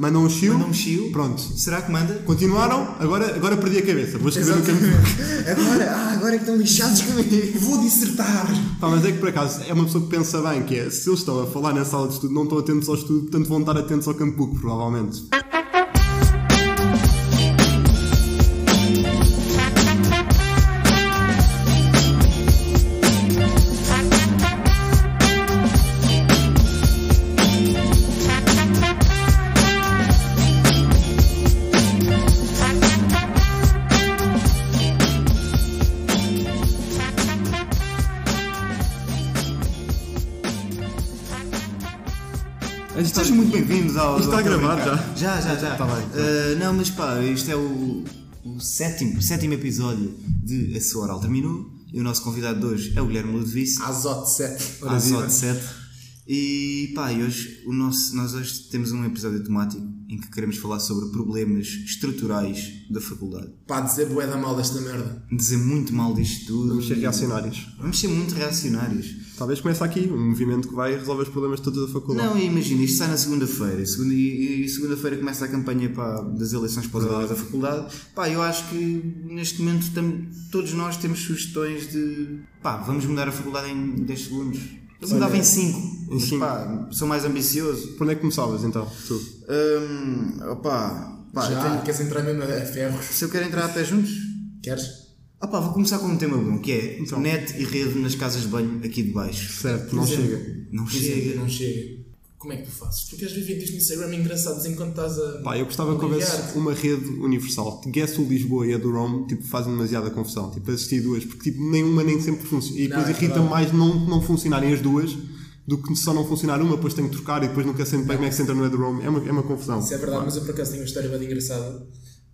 Mandam um chiu. Mandam um chiu. Pronto. Será que manda? Continuaram, agora, agora perdi a cabeça. Vou escrever no caminho. Agora, ah, agora é que estão lixados comigo. Vou dissertar! Pá, mas é que por acaso é uma pessoa que pensa bem, que é se eles estão a falar na sala de estudo, não estão atentos ao estudo, portanto vão estar atentos ao campo provavelmente. Isto está gravado Brincar. Já, já, já. Tá bem. Uh, não, mas pá, isto é o, o sétimo, sétimo episódio de A Sua Oral Terminou. E o nosso convidado de hoje é o Guilherme Ludovice. Azote 7. Ora, Azote viva. 7. E pá, e hoje, o nosso, nós hoje temos um episódio temático em que queremos falar sobre problemas estruturais da faculdade. Pá, dizer bué da mal desta merda. Dizer muito mal disto tudo. Vamos ser reacionários. Vamos ser muito reacionários. Talvez comece aqui um movimento que vai resolver os problemas todos da faculdade. Não, imagina, isto sai na segunda-feira e, segunda, e, e segunda-feira começa a campanha pá, das eleições para os alunos da faculdade. Pá, eu acho que neste momento tam- todos nós temos sugestões de pá, vamos mudar a faculdade em 10 segundos. Eu mudava em 5, mas cinco. pá, sou mais ambicioso. Por onde é que começavas então? Tu? Hum, opá, pá, Já, tenho- queres entrar mesmo a ferros? se eu quero entrar a pé juntos, Queres? Opá, vou começar com um tema bom que é Então. net e rede nas casas de banho aqui de baixo. Certo, não exemplo, chega. Não chega. exemplo, Não chega. Como é que tu fazes? Tu queres ver vídeos no Instagram engraçados enquanto estás a. Pá, eu gostava que houvesse uma rede universal. Guess o Lisboa e a do Rome tipo, fazem demasiada confusão. Tipo, assistir duas, porque tipo, nenhuma nem sempre funciona. E depois é irrita mais não, não funcionarem as duas do que só não funcionar uma, depois tenho que trocar e depois nunca sei bem como é que se entra no do Rome. É uma, é uma confusão. Isso é verdade, mas eu por acaso tenho uma história bem engraçada.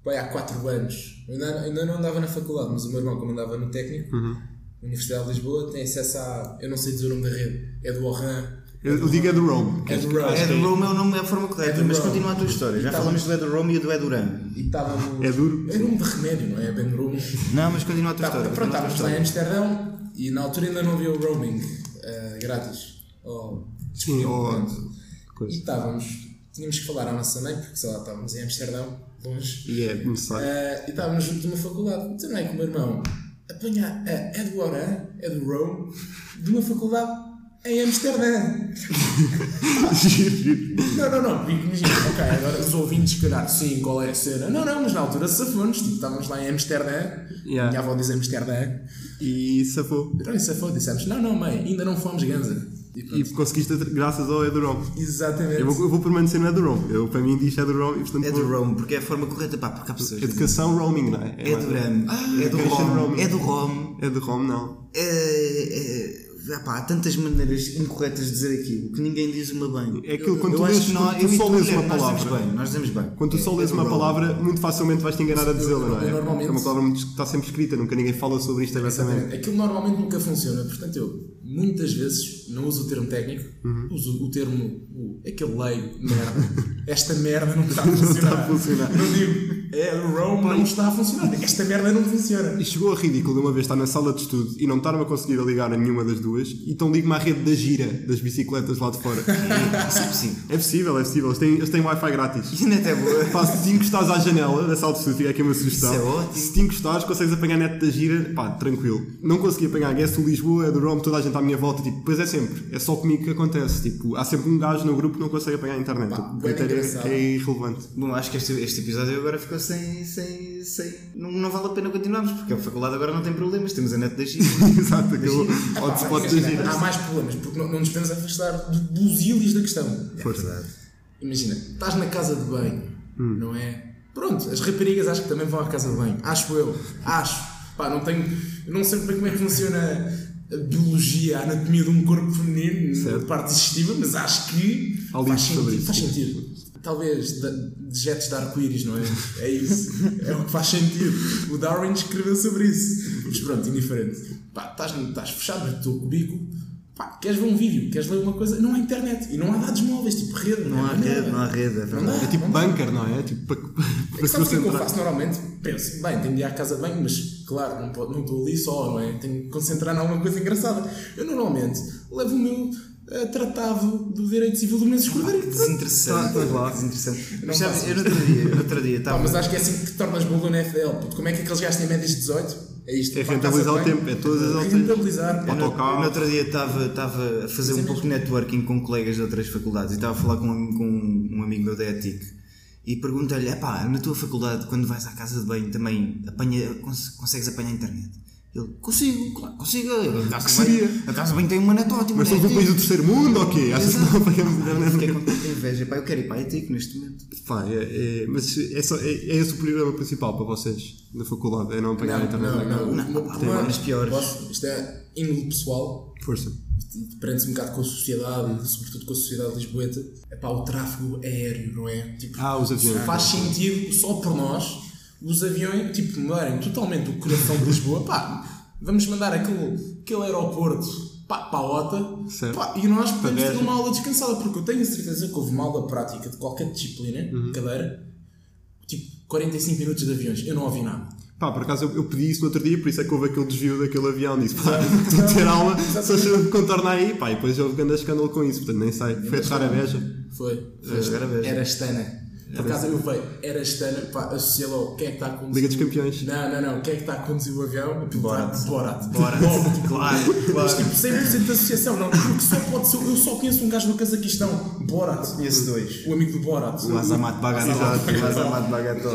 Pai, há 4 anos, eu ainda, ainda não andava na faculdade, mas o meu irmão, como andava no técnico, Uhum. Universidade de Lisboa, tem acesso a. Eu não sei dizer o nome da rede, é do Orran. Eu, eu digo é do Rome. É do Rome. É do Rome é o nome é a forma correta, É mas Rome. continua a tua história. Já falamos do Edu Rome e do Edu Ram. E estávamos. É duro? É nome de remédio, não é? É bem Rome. Não, mas continua a tua Tá, história. pronto, estávamos lá em. Amsterdão e na altura ainda não havia o roaming eh, grátis. Ou Sim, ou. Pronto. E estávamos, tínhamos que falar à nossa mãe, porque sei lá, estávamos em Amsterdão, longe, E é necessário. eh, e estávamos junto de uma faculdade. Então não é o meu irmão apanha a Oran, é do Rome, de uma faculdade em Amsterdã. Não, não, não, porque imagina, ok, agora os ouvintes, calhar, sim, qual é a cena? Não, não, mas na altura safou-nos, tipo, estávamos lá em Amsterdã, Yeah. minha avó diz Amsterdã, E safou. isso safou, dissemos, não, não, mãe, ainda não fomos ganza. E. E conseguiste graças ao é do Rome. Exatamente. Eu vou, eu vou permanecer no é do Rome. Eu, para mim, diz é do Rome e portanto. É Rome, porque é a forma correta, pá, porque há pessoas. que dizem, Educação roaming, não é? É é Rome, roaming. é do Rome. É do Rome, não. É, é, ah, pá, há tantas maneiras incorretas de dizer aquilo que ninguém diz uma bem. É aquilo quando eu tu lês, nós, tu só lês uma nós dizemos palavra. bem, nós dizemos bem. Quando tu só É lês do uma palavra, muito facilmente vais te enganar a dizê-la, não é? normalmente- É uma palavra muito, que está sempre escrita, nunca ninguém fala sobre isto abertamente. Aquilo normalmente nunca funciona, portanto eu muitas vezes não uso o termo técnico, Uhum. uso o termo, o, aquele leigo, merda. Esta merda não está a funcionar. está a funcionar. Não digo, é o Rome não está a funcionar. Esta merda não funciona. E chegou a ridículo de uma vez estar na sala de estudo e não estar-me a conseguir ligar a nenhuma das duas, então ligo-me à rede da gira das bicicletas lá de fora. Isso é possível. é possível, é possível. Eles têm, eles têm Wi-Fi grátis. Isso ainda é boa. Pá, se te encostares à janela da sala de estudo, fica aqui uma sugestão. Isso é ótimo. Se te encostares, consegues apanhar net da gira, pá, tranquilo. Não consegui apanhar Guess do Lisboa, é do Rome, toda a gente à minha volta, tipo, pois é sempre, é só comigo que acontece. Tipo, há sempre um gajo no grupo que não consegue apanhar a internet. Pá, o bem critério engraçado. é irrelevante. Bom, acho que este, este episódio agora ficou sem. sem, sem não, não vale a pena continuarmos, porque a faculdade agora não tem problemas, temos a net da China. Exato, aquele hotspot da gira. há mais problemas, porque não, não nos podemos afastar do- dos ílios da questão. Força. Imagina, estás na casa de banho, Hum. não é? Pronto, as raparigas acho que também vão à casa de banho. Acho eu. Acho. Pá, não tenho. Não sei bem como é que funciona biologia, a anatomia de um corpo feminino, Certo. a parte digestiva, mas acho que faz sentido, isso. faz sentido. Talvez de- dejetos de arco-íris, não é? É isso. É o que faz sentido. O Darwin escreveu sobre isso. Mas pronto, indiferente. Pá, estás, estás fechado no teu cubículo. Pá, queres ver um vídeo, queres ler uma coisa, não há internet e não há dados móveis, tipo rede, Não há é rede, não há rede, é Não verdade. dá. É tipo bunker, não é? Tipo, para, É para que se sabes o que é eu faço normalmente? Penso, bem, tenho de ir à casa de banho, mas claro, não não estou ali só, não é? Tenho que concentrar em alguma coisa engraçada. Eu normalmente levo o meu tratado do direito civil do Menezes Cordeiro. Desinteressante. Tá, tá lá. Desinteressante. Não Mas sabes, eu no outro dia, no outro dia Pá, estava. mas acho que é assim que te tornas no NFL. puto. Como é que aqueles gajos têm médias de 18? É isto. É pá, rentabilizar o tempo, é todas as É alturas. Rentabilizar. Eu no, no outro dia estava, estava a fazer é um pouco de networking com colegas de outras faculdades e estava a falar com um, com um amigo meu da ETIC e perguntei-lhe: "Epá, na tua faculdade, quando vais à casa de banho, também apanha, cons- consegues apanhar a internet? Ele, consigo, claro, consigo. A casa, banho, a casa banho tem uma net ótima. Mas né? somos um país do terceiro mundo ou quê? Achas que não apanhamos Fiquei internet? com tanta inveja. Pá, eu quero ir para a ETIC neste momento. Pá, é, é, mas é, só, é, é esse o problema principal para vocês na faculdade, é não apanhar a Não, internet. não, não. Não, pá, tem problema- várias piores. Posso- Isto é índole pessoal. Força. Prende-se um bocado com a sociedade e sobretudo com a sociedade lisboeta. É pá, o tráfego aéreo, não é? Tipo, Ah, os aviões. Faz sentido só por nós os aviões, tipo, mudarem totalmente o coração de Lisboa. Pá, vamos mandar aquele, aquele aeroporto pá, para a OTA Certo. pá, e nós podemos ter uma aula descansada, porque eu tenho a certeza que houve uma aula prática de qualquer disciplina, Uhum. cadeira, tipo 45 minutos de aviões. Eu não ouvi nada. Pá, por acaso eu, eu pedi isso no outro dia, por isso é que houve aquele desvio daquele avião. Disse, pá, estou a ter aula, só se eu contornar aí, pá, e depois houve grande escândalo com isso, portanto nem sei. Foi a tocar a beja. Foi. Foi. Era estana. Por acaso eu veio, era estana, pá, associado ao quem é que está a conduzir. Liga dos Campeões. Não, não, não. Quem é que está a conduzir o avião? O piloto. Borat. Borat. Borat. Logo. Claro, Mas claro. tipo 100% de associação, não. Porque só pode ser. Eu só conheço um gajo do Cazaquistão. Borat. Conheço dois. O amigo do Borat. O Azamat Bagatol. O Azamat Bagatol.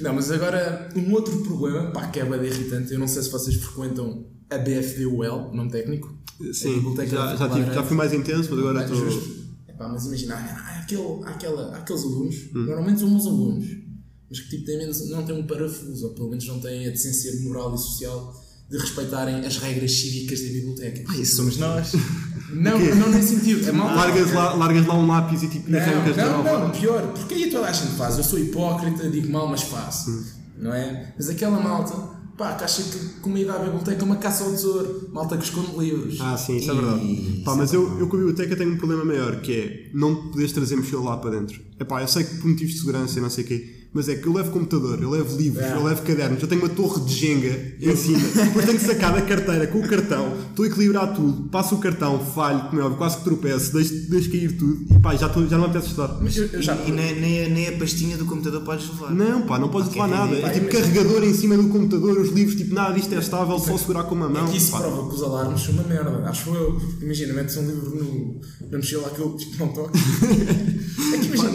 Não, mas agora um outro problema, pá, que é bem irritante. Eu não sei se vocês frequentam a BFDUL, nome técnico. Sim, Biblioteca da já, já, tive, já fui mais intenso, mas agora estou. Epá, mas imagina, há, aquele, aquela, aqueles alunos, Hum. normalmente são bons alunos, mas que tipo, têm menos, não têm um parafuso, ou pelo menos não têm a decência moral e social de respeitarem as regras cívicas da biblioteca. Ah, isso somos nós. Não, não nesse sentido. É mal. Largas lá, largas lá um lápis e tipo, Não, arrancas não, novo. não, pior, porque aí toda a gente faz. Eu sou hipócrita, digo mal, mas faço. Hum. Não é? Mas aquela malta, pá, acha que como ir à biblioteca é uma caça ao tesouro, malta que esconde livros. Ah, sim, isso é verdade. Pá, mas eu, eu com a biblioteca tenho um problema maior, que é não poderes trazer mochila lá para dentro. É pá, eu sei que por motivos de segurança e não sei o quê, mas é que eu levo computador, eu levo livros, É. eu levo cadernos, eu tenho uma torre de Jenga em cima, depois tenho que sacar da carteira com o cartão, estou a equilibrar tudo, passo o cartão, falho, como é óbvio, quase que tropeço, deixo, deixo cair tudo e pá, já, estou, já não apetece estudar. Mas eu, eu já. E nem, nem, a- nem a pastinha do computador podes levar. Não, pá, não podes Ok, levar nada. pá, É tipo carregador em cima do computador, os livros, tipo, nada disto é estável, só segurar com uma mão. É que isso pá. prova que os alarmes são uma merda, acho eu. Imagina, metes um livro no, na mochila aquele tipo não toca. É que imagina,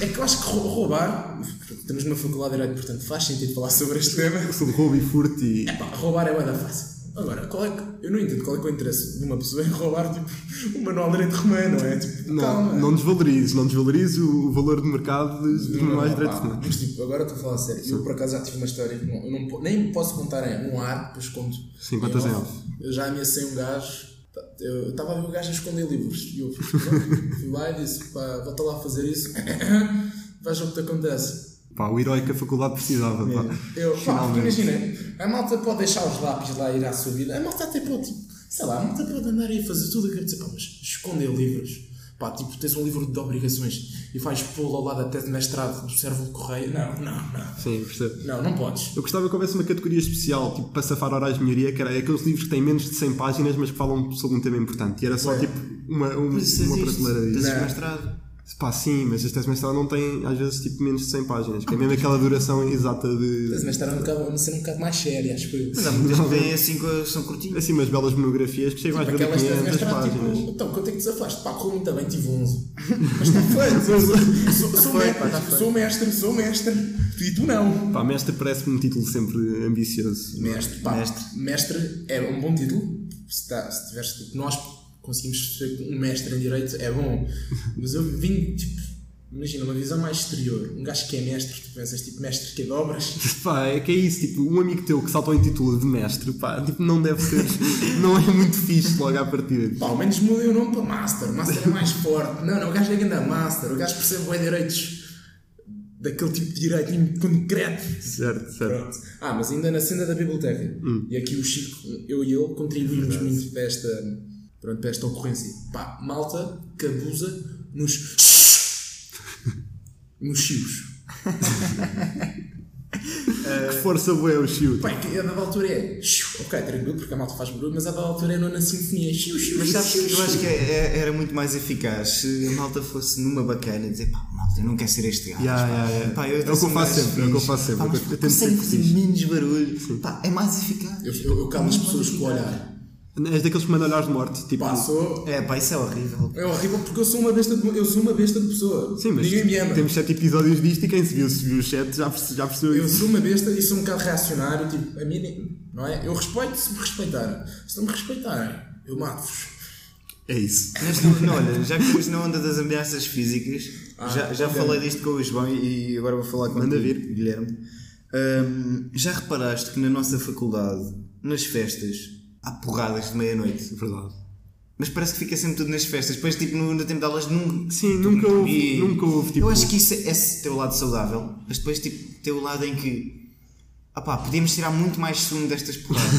é que eu acho que rou- roubar, estamos numa faculdade de Direito, portanto faz sentido falar sobre este tema. Sobre roubo e furto e. Pá, roubar é bué da fácil. Agora, qual é que, eu não entendo qual é, é o interesse de uma pessoa em roubar tipo, o manual de direito romano, não é? Tipo, Não, calma. não desvalorizes, não desvalorizes o, valor de mercado de, de Não, mais pá, direito romano. Mas tipo, agora estou a falar a sério. Eu por acaso já tive uma história que não, eu não nem posso contar em um ar, depois conto. Sim, em off. Eu já ameacei um gajo. tá, Eu estava a ver o gajo a esconder livros. E eu fui, fui lá e disse: pá, volta lá a fazer isso. Veja o que te acontece. Pá, o herói que a faculdade precisava. Pá. Eu, pá, imagina, a malta pode deixar os lápis lá ir à sua vida. A malta até pode, tipo, sei lá, a malta pode andar aí a fazer tudo o que dizer, pá, mas esconder livros. Pá, tipo, tens um livro de obrigações e vais pô-lo ao lado tese de mestrado do Servo Correio. Não, não, não. Sim, percebo. Não, não podes. Eu gostava que houvesse uma categoria especial, tipo, para safar horários de melhoria, que era aqueles livros que têm menos de 100 páginas, mas que falam sobre um tema importante. E era só, Ué. tipo, uma, uma, uma prateleira disso. Tens Não. mestrado. Pá, sim, mas as teses de mestrado não têm, às vezes, tipo, menos de 100 páginas, que é mesmo aquela duração exata de... De mestrado é um bocado, a ser um bocado mais séria, acho eu. Mas há muitas que vêm assim, são curtinhas. Assim, umas belas monografias que chegam às vezes a Aquelas teses de 500 mestrado, páginas. tipo, então, quanto é que desafaste? Pá, correu muito bem, tive 11. Mas está feito. Sou, sou, sou, Foi, mestre, pá, tá sou mestre, sou mestre. E tu não. Pá, mestre parece-me um título sempre ambicioso. Mestre, pá, Mestre. mestre. é um bom título. Se, tá, se tiveres, tipo, nós conseguimos ser um mestre em direito, é bom. Mas eu vim, tipo, imagina, uma visão mais exterior. Um gajo que é mestre, tu pensas, tipo, mestre que é de obras. Pá, é que é isso, tipo, um amigo teu que salta ao intitula de mestre, pá, tipo, não deve ser, não é muito fixe logo à partida. Pá, ao menos mudei o nome para Master. Master é mais forte. Não, não, o gajo é grande Master. O gajo percebe bem direitos daquele tipo de direito em concreto. Certo, certo. Pronto. Ah, mas ainda na cena da biblioteca. E aqui o Chico, eu e ele contribuímos muito para esta, pronto, para esta ocorrência. Pá, malta que abusa nos. nos chios. que força boa é o chiu. Pá, que a dada altura é. Ok, tranquilo, porque a malta faz barulho, mas a dada altura é nona sinfonia. xiu, xiu, Mas sabes xiu, eu acho que é- é- era muito mais eficaz se a malta fosse numa bacana e dizer pá, malta, eu não quero ser este gajo. Yeah, yeah, yeah. Pá, É o que eu faço sempre, é o que eu faço sempre, Pá, eu mas tento consegue ser fazer menos barulho. Pá, é mais eficaz. Eu, eu, eu calo as pessoas com o olhar. És daqueles que mandam olhares de morte. Tipo, Pá, sou. É, pá, isso é horrível. É horrível porque eu sou uma besta de, eu sou uma besta de pessoa. sim, mas Ninguém me ama. temos sete episódios disto e quem se viu, se viu o já, perce- já percebeu Eu isso. sou uma besta e sou um bocado reacionário. Tipo, a mim, não é? Eu respeito se me respeitarem. Se não me respeitarem, eu mato-vos. É isso. Mas não, não, olha, já que estamos na onda das ameaças físicas, Ah, já, já falei disto com o João e agora vou falar com Manda o vir. Guilherme. Hum, já reparaste que na nossa faculdade, nas festas, há porradas de meia-noite? É verdade. Mas parece que fica sempre tudo nas festas. Depois, tipo, no, no tempo de aulas, nunca. Sim, nunca houve, nunca houve tipo. Eu acho que isso é esse teu lado saudável, mas depois, tipo, teu lado em que. Ah pá, podíamos tirar muito mais sumo destas porradas.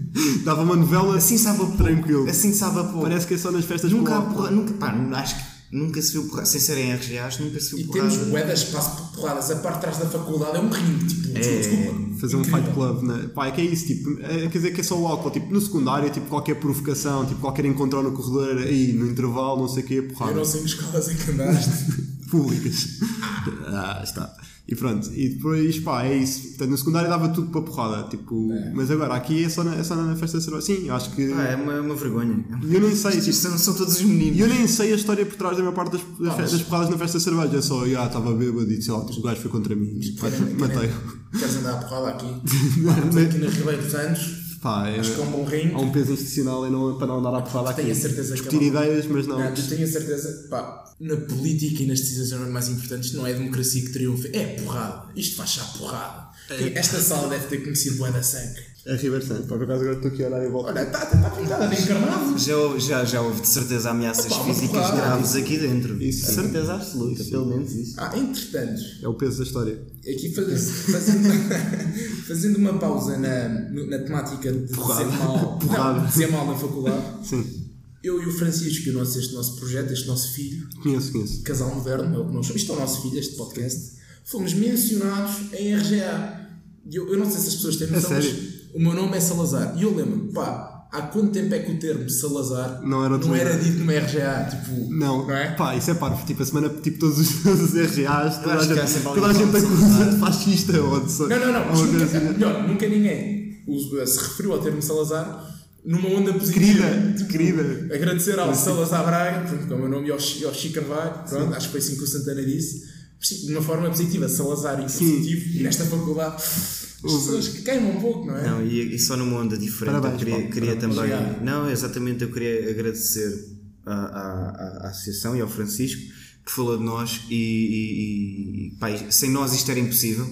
Dava uma novela Assim sabe a pouco. tranquilo. Assim sabe a pouco. Parece que é só nas festas Nunca há porra, nunca, pá, acho que nunca se viu porrada, sem serem RGAs, nunca se viu E porrada. temos espaço para porradas. A parte de trás da faculdade é um ringue. Tipo, desculpa. Fazer um Incrível. fight club, né? Pá, é que é isso, tipo, é, quer dizer que é só o álcool, tipo, no secundário, tipo, qualquer provocação, tipo, qualquer encontrão no corredor, aí, no intervalo, não sei o quê, Eu porrada. não sei que escolas é que andaste. Públicas. ah, está. E pronto, e depois, pá, é isso. Portanto, no secundário dava tudo para porrada, tipo, mas agora, aqui é só na, é só na festa de cerveja. Sim, eu acho que. Ah, é uma, uma vergonha. Eu nem sei, Isto tipo, são, são todos os meninos. E eu nem sei a história por trás da maior parte das, das, mas- das porradas na festa de cerveja. É só, ah, estava bêbado e sei lá, o gajo foi contra mim. Pá, Querem- matei. querem- Queres andar a porrada aqui? Estamos aqui na Ribeiro Santos. Pá, é, Acho que é um bom ringue. há um peso institucional e não, para não andar à porrada aqui. Tenho a certeza que é ideias, mas não. Não, eu tenho a certeza, pá, na política e nas decisões mais importantes não é a democracia que triunfa, é porrada. Isto faz já porrada. É. Esta sala deve ter conhecido bué da sangue. É River Santos. Por acaso agora estou aqui a olhar e volto. Olha, está tá, tá pintada de encarnado. Já, houve- já, já houve de certeza ameaças Opa, físicas porrada. graves aqui dentro. Isso, sim. certeza absoluta, pelo menos isso. Ah, entretanto, É o peso da história. aqui faz- fazendo, fazendo uma pausa na, na temática de Porrada. dizer mal, Porrada. não, dizer mal na faculdade, Sim, eu e o Francisco, e o nosso, este nosso projeto, este nosso filho, conheço, conheço. Casal Moderno, é o que nós chamamos. Isto é o nosso filho, este podcast. Fomos mencionados em RGA. E Eu, eu não sei se as pessoas têm noção, É mas sério? O meu nome é Salazar. E eu lembro-me, pá, há quanto tempo é que o termo Salazar Não era não era dito numa RGA? Tipo, Não, não é? pá, isso é parvo. Tipo, a semana, tipo, todos os, todos os RGAs, toda a gente, sempre toda a gente acusa de fascista ou de. Não, não, não. nunca, assim. melhor, nunca ninguém se referiu ao termo Salazar numa onda positiva. Querida, querida. Agradecer ao Salazar Braga, pronto, que é o meu nome, e e ao Chico Carvalho, pronto, acho que foi assim que o Santana disse. Sim, de uma forma positiva, Salazar e Sim. positivo, e nesta faculdade, as pessoas que queimam um pouco, não é? Não, e, e só numa onda diferente, Parabéns, eu queria, Paulo, queria também. Obrigado. Não, exatamente, eu queria agradecer à, à, à- à Associação e ao Francisco que falou de nós e, e, e pá, sem nós isto era impossível.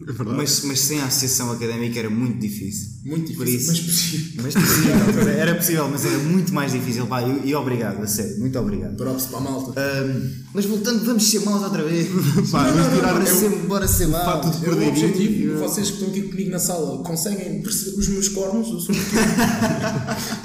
É. Mas, mas sem a Associação Académica era muito difícil. Muito difícil, mas possível. Mas possível, era possível, mas era muito mais difícil. Pá, e, e obrigado, a sério, muito obrigado. Props para a malta. Ahm, mas voltando, vamos ser maus outra vez. Pá, vamos tirar bora, o- ser, bora ser maus. fato de É o objetivo, e- vocês que estão aqui comigo na sala conseguem perceber os meus cornos? Eu sou um pequeno,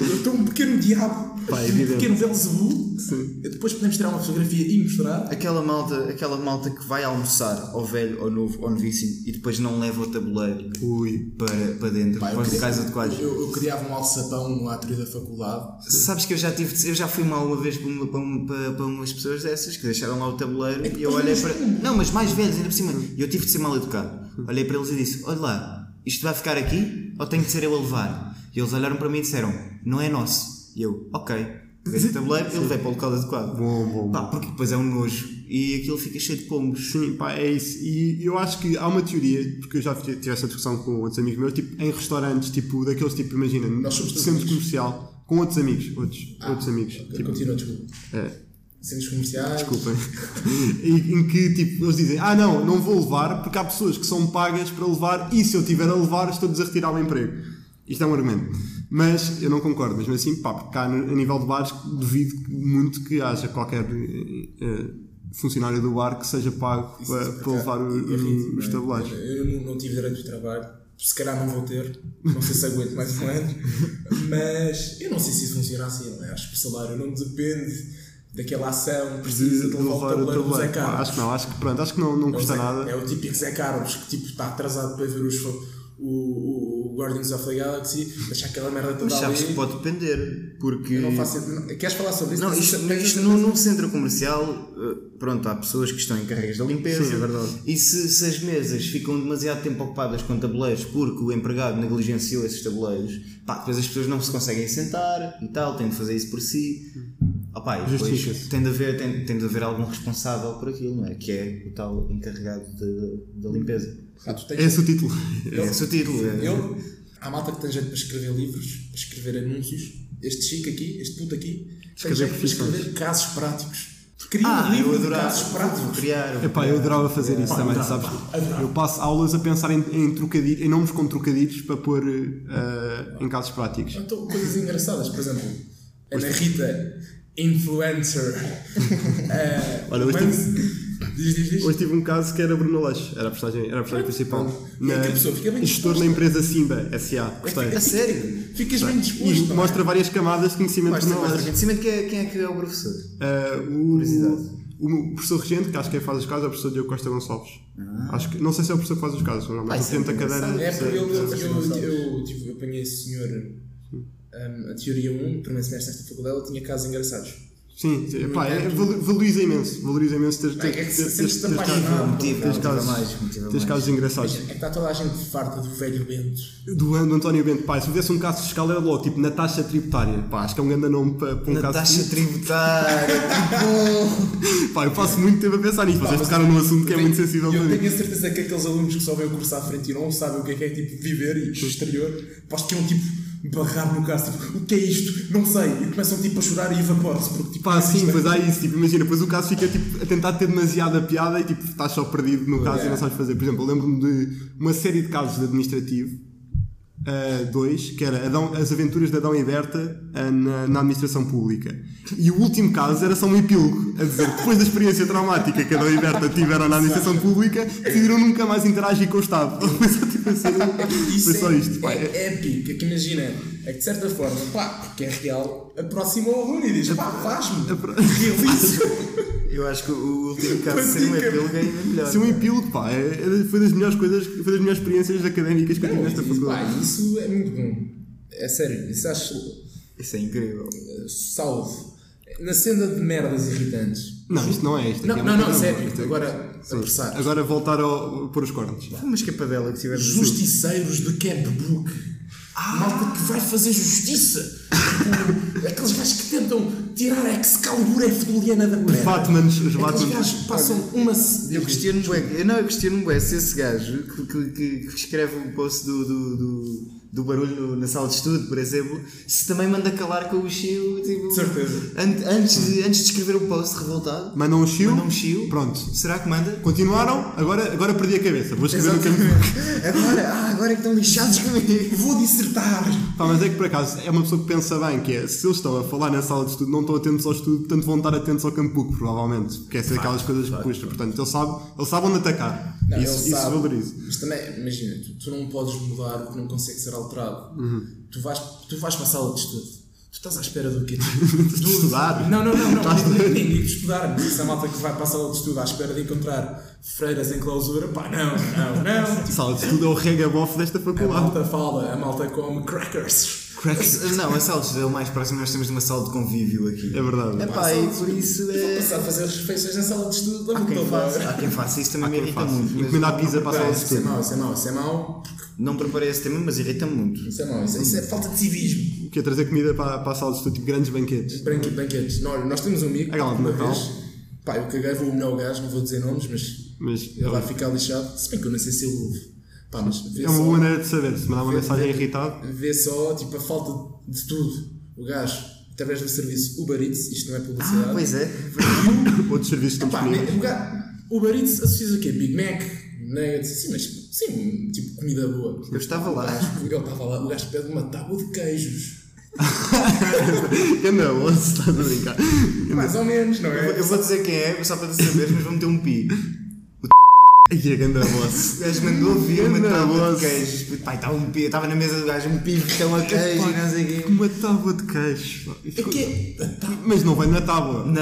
eu estou um pequeno diabo, Pá, é um pequeno Belzebu. Sim. Depois podemos tirar uma fotografia e mostrar. Aquela malta, aquela malta que vai almoçar ao velho, ao novo, ao novíssimo e depois não leva o tabuleiro Ui. para, para dentro, eu para os queria- locais adequados. Eu, eu criava um alçapão no átrio da faculdade. Sabes que eu já tive, de- eu já fui mal uma vez para, uma- para, um- para- umas pessoas dessas que deixaram lá o tabuleiro É e eu depois olhei para. Não, mas mais velhos ainda por cima. E eu tive de ser mal educado. Olhei para eles e disse: Olha lá, isto vai ficar aqui ou tenho de ser eu a levar? E eles olharam para mim e disseram: Não é nosso. E eu: Ok. O tabuleiro e levei para o local adequado. Bom, bom, Pá, porque depois é um nojo e aquilo fica cheio de pombos. Sim, pá, é isso. E eu acho que há uma teoria, porque eu já tive essa discussão com outros amigos meus, tipo, em restaurantes, tipo, daqueles tipo, imagina, Nós somos todos centro amigos. comercial, com outros amigos, outros, outros amigos. Ok, Tipo, Continua, desculpa. é, Centros comerciais. desculpem. em, em que, tipo, eles dizem, ah não, não vou levar, porque há pessoas que são pagas para levar, e se eu tiver a levar, estou-lhes a retirar o emprego. Isto é um argumento. Mas eu não concordo, mesmo assim, pá, cá a nível de bares duvido muito que haja qualquer eh, funcionário do bar que seja pago para, para levar o- o- os tabuleiros. Eu não, não tive direito de trabalho. Se calhar não vou ter. Não sei se aguento mais um ano. Mas eu não sei se isso funciona assim. Não é? Acho que o salário não depende daquela ação, precisa de de levar o tabuleiro do Zé Carlos. Acho que não, acho que pronto, acho que não, não É custa nada. É o típico Zé Carlos que tipo, está atrasado para ver os, o, o, o Guardians of the Galaxy, deixa aquela merda toda Mas sabes ali. que pode depender, porque. Eu não faço. Queres falar sobre isso? Não, isto, tens- isto tens- num, num centro comercial, eh, pronto, há pessoas que estão encarregues da limpeza. Sim, é verdade. E se, se as mesas ficam demasiado tempo ocupadas com tabuleiros porque o empregado negligenciou esses tabuleiros, pá, depois as pessoas não se conseguem sentar e tal, têm de fazer isso por si. Opá, e depois tem de, haver, tem, tem de haver algum responsável por aquilo, não é? Que é o tal encarregado de- da limpeza. Ah, tens- É esse o título. É esse o título. é- Eu, há malta que tem jeito para escrever livros, para escrever anúncios. Este chico aqui, este puto aqui, tem Escrever jeito para escrever casos práticos. Cria Ah, um eu livro de adorava casos práticos. criar. Epá, eu adorava fazer isso também, adorava, sabes? adorava. Eu passo aulas a pensar em, em trocadilhos, em nomes com trocadilhos para pôr eh, em casos práticos. Então, coisas engraçadas, por exemplo, Ana Rita, influencer. eh, Olha, hoje mas- Diz, diz, diz. Hoje tive um caso que era Bruno Leix, era a personagem, era a personagem principal. E é que a pessoa fica bem gestor na empresa Simba SA. Gostei. A sério? Ficas bem E disposto. é? mostra várias camadas de conhecimento de Bruno Leix. conhecimento. Quem é, quem é que é o professor? Eh, o, o professor regente, que acho que é que faz os casos, é o professor Diogo Costa Gonçalves. Acho que, não sei se é o professor que faz os casos, não, Ah, mas é tenta a muito cadeira. É porque eu, eu, eu, eu, eu, tipo, eu apanhei esse senhor um, a teoria 1, primeiro semestre nesta faculdade, ele tinha casos engraçados. Sim, sim, pá, é, valo- valoriza imenso, valoriza imenso ter, ter, É ter, se- ter, casos, mais. casos engraçados. É que está toda a gente farta do velho Bento. Do, do António Bento, pá, se fizesse um caso fiscal era logo, tipo, na taxa tributária. Pá, acho que é um grande nome para, para um Na caso taxa tributária, bom! Pá, eu passo muito tempo a pensar nisto, vocês tocaram num assunto que é muito sensível para eu mim. tenho a certeza que aqueles alunos que só veem o curso à frente e não sabem o que é que é tipo viver e o exterior, aposto que iam tipo barrar no caso, tipo, o que é isto? Não sei. E começam tipo a chorar e evaporam-se. Porque tipo, Pá, não sim, pois há isso, tipo, imagina, depois o caso fica tipo, a tentar ter demasiada piada e tipo, estás só perdido no caso e não sabes fazer. Por exemplo, eu lembro-me de uma série de casos de administrativo, uh, dois, que era Adão- as aventuras de Adão e Berta uh, na, na administração pública. E o último caso era só um epílogo, a dizer, depois da experiência traumática que Adão e Berta tiveram na administração pública, decidiram nunca mais interagir com o Estado. Foi só, tipo, assim, foi só é, isto. é, é- é épico, é que imagina, é que de certa forma, pá, porque é real, aproxima o aluno e diz, pá, faz-me, realizo. Eu acho que o último caso de ser um epílogo ainda é melhor. Ser um epílogo, pá, é- é- foi das melhores coisas, foi das melhores experiências académicas que eu tive nesta faculdade. pá, isso é muito bom. É sério, isso acho Isso é incrível. saúde. Na senda de merdas irritantes. Não, isto não é isto. Não, é não, não, é boa. épico. Agora, apressar. Agora voltar ao pôr os cornos. Uma escapadela que tiveres assim. Justiceiros de Campbook. Malta que vai fazer justiça. Tipo, Aqueles gajos que tentam tirar a Excalibur F-Doliana da Os pedra. Batmans, os Aqueles Batmans. gajos que passam uma. Eu questiono bué, eu não, eu questiono bué se esse gajo que, que, que- que escreve o post do, do, do, do barulho na sala de estudo, por exemplo, se também manda calar com o Chiu, tipo, De certeza. an- antes, de, antes de escrever o post revoltado, Mandam um chiu. manda um chiu. Pronto. Será que manda? Continuaram, agora, agora perdi a cabeça. Vou escrever no campo. Agora, ah, agora é que estão lixados comigo. Vou dissertar. Pá, mas é que por acaso é uma pessoa que pensa bem que é se eles estão a falar na sala de estudo, não estão atentos ao estudo, portanto vão estar atentos ao campo book, provavelmente. Porque essa é aquelas coisas que puxa. Portanto, ele sabe, ele sabe onde atacar. Não, isso ele isso sabe. valoriza. Mas também, imagina, tu, tu não podes mudar o que não consegue ser Uhum. Tu, vais, tu vais para a sala de estudo. Tu estás à espera do quê? De estudar. Não, não, não, não. nem, nem digo de estudar. Mas essa malta que vai para a sala de estudo à espera de encontrar freiras em clausura, pá, não, não, não. Tipo, Sala de estudo é o regabof desta a faculdade. malta fala, a malta come crackers. Não, a sala de estudo é o mais próximo, nós temos de uma sala de convívio aqui. É verdade. É pá, e por isso Eu vou é. passar a fazer as refeições na sala de estudo Há quem faça, há quem faça, isso também me irrita muito. Encomendar pizza para a sala de Isso é estudo. mau, isso é mau, isso é mau. Não preparei esse tema, mas irrita-me muito. Isso é mau, isso, isso é falta de civismo. Que é trazer comida para, para a sala de estudo, tipo grandes banquetes. Branque- Banquetes. Não, olha, nós temos um amigo É de Natal. vez. Pá, eu caguei, vou humilhar o gajo, não vou dizer nomes, mas Mas ele vai ficar lixado. Se bem que eu não sei se ele ouve. Pá, mas vê é uma boa maneira de saber. Se mandar uma Vê- mensagem vê- irritado, vê só tipo, a falta de tudo. O gajo, através do serviço Uber Eats, isto não é publicidade. Ah, pois é. outros serviços estão Pá, disponíveis. o Uber Eats associas o quê? Big Mac, nuggets, sim, mas sim, tipo comida boa. Eu estava lá. Ele estava lá, o gajo pede uma tábua de queijos. Eu não, onde estás a brincar? Mais ou menos, não é? Eu vou dizer quem é, só para tu saberes, mas vou meter um pi. Ai, é grande voz. O gajo mandou vir uma Ganda tábua de queijos. Pai, estava um pi- estava na mesa do gajo um pivotão a queijo e não sei o quê. Uma tábua de queijo. pá. É que é. tá, Mas não vem na tábua. Não,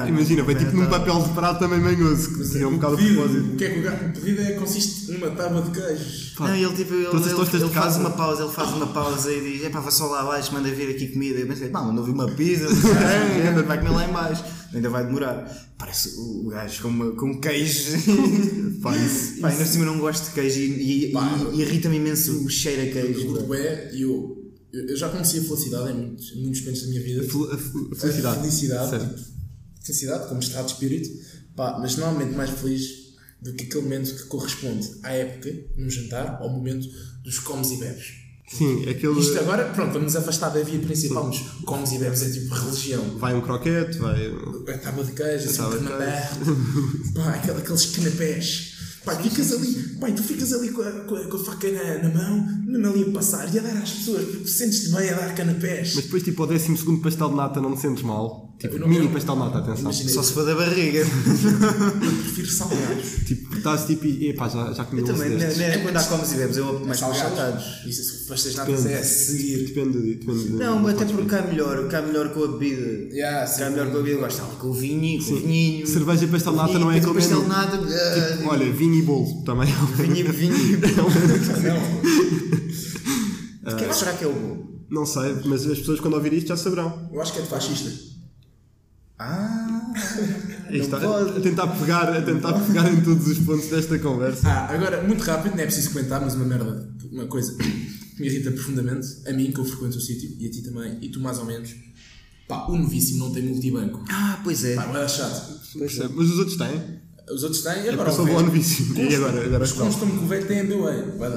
não. Imagina, vem não, tipo num não. papel de prato também manhoso, que é um bocado a pedido, propósito. O que é que o gajo- pedido é consiste numa tábua de queijos. Pá, Não, ele, tipo, ele, ele, ele de faz uma pausa, ele faz uma pausa e diz: Epá, vai só lá abaixo, manda vir aqui comida. Eu pensei: Pá, mandou vir uma pizza, é, vai comer lá em baixo, ainda vai demorar. Parece o o gajo com, uma, com queijo. Pá, isso- Pá, ainda por cima eu não gosto de queijo e, e- Pá, e- irrita-me imenso o cheiro a queijo. curto é e eu, eu já conheci a felicidade em muitos, em muitos momentos da minha vida. a fel- a felicidade. A felicidade, tipo, felicidade como estado de espírito, pá, mas momento mais feliz do que aquele momento que corresponde à época, num jantar, ao momento dos comes e bebes. Sim, aquele. Isto agora, pronto, vamos afastar da via principal, mas comes e bebes é tipo religião. Vai um croquete, vai. A tábua de queijo, assim, de canapé, pá, aquele- aqueles canapés. Pá, ficas ali, pá, tu ficas ali com a, com a, com a faca na, na mão, mesmo ali a passar e a dar às pessoas, porque sentes-te bem a dar canapés. Mas depois, tipo, ao 12 pastel de nata não te sentes mal. Tipo, não- mini eu- pastel de nata, atenção. Imagina, Só se for da barriga. eu prefiro salgados. Tipo, estás tipo, e epá, já, já comi Eu um também, destes. né, né, quando há comes e bebes, eu opto mais pelos salgados. Isso, se pastéis natas é a seguir. Depende, depende. Não, até porque cá melhor, cá melhor com a bebida. Yeah, sim. cá melhor com a bebida, gosto de com o vinho, com o vinho. Cerveja e pastel de nata não é com aquele pastel de nata. ah, Tipo, olha, vinho e bolo também. vinho, vinho. Não, O que é que será que é o bolo? Não sei, mas as pessoas quando ouvir isto já saberão. eu acho que é de fascista. Ah, está, pode. a tentar pegar, a tentar pegar em todos os pontos desta conversa. Ah, agora, muito rápido, não é preciso comentar, mas uma merda, uma coisa que me irrita profundamente, a mim que eu frequento o sítio, e a ti também, e tu mais ou menos, pá, o novíssimo não tem multibanco. ah, pois é. Pá, não é chato. Percebe? Mas os outros têm. Os outros têm, e É agora passou o o velho. ano vício. E agora? agora Mas está. consta-me que o velho tem MBA.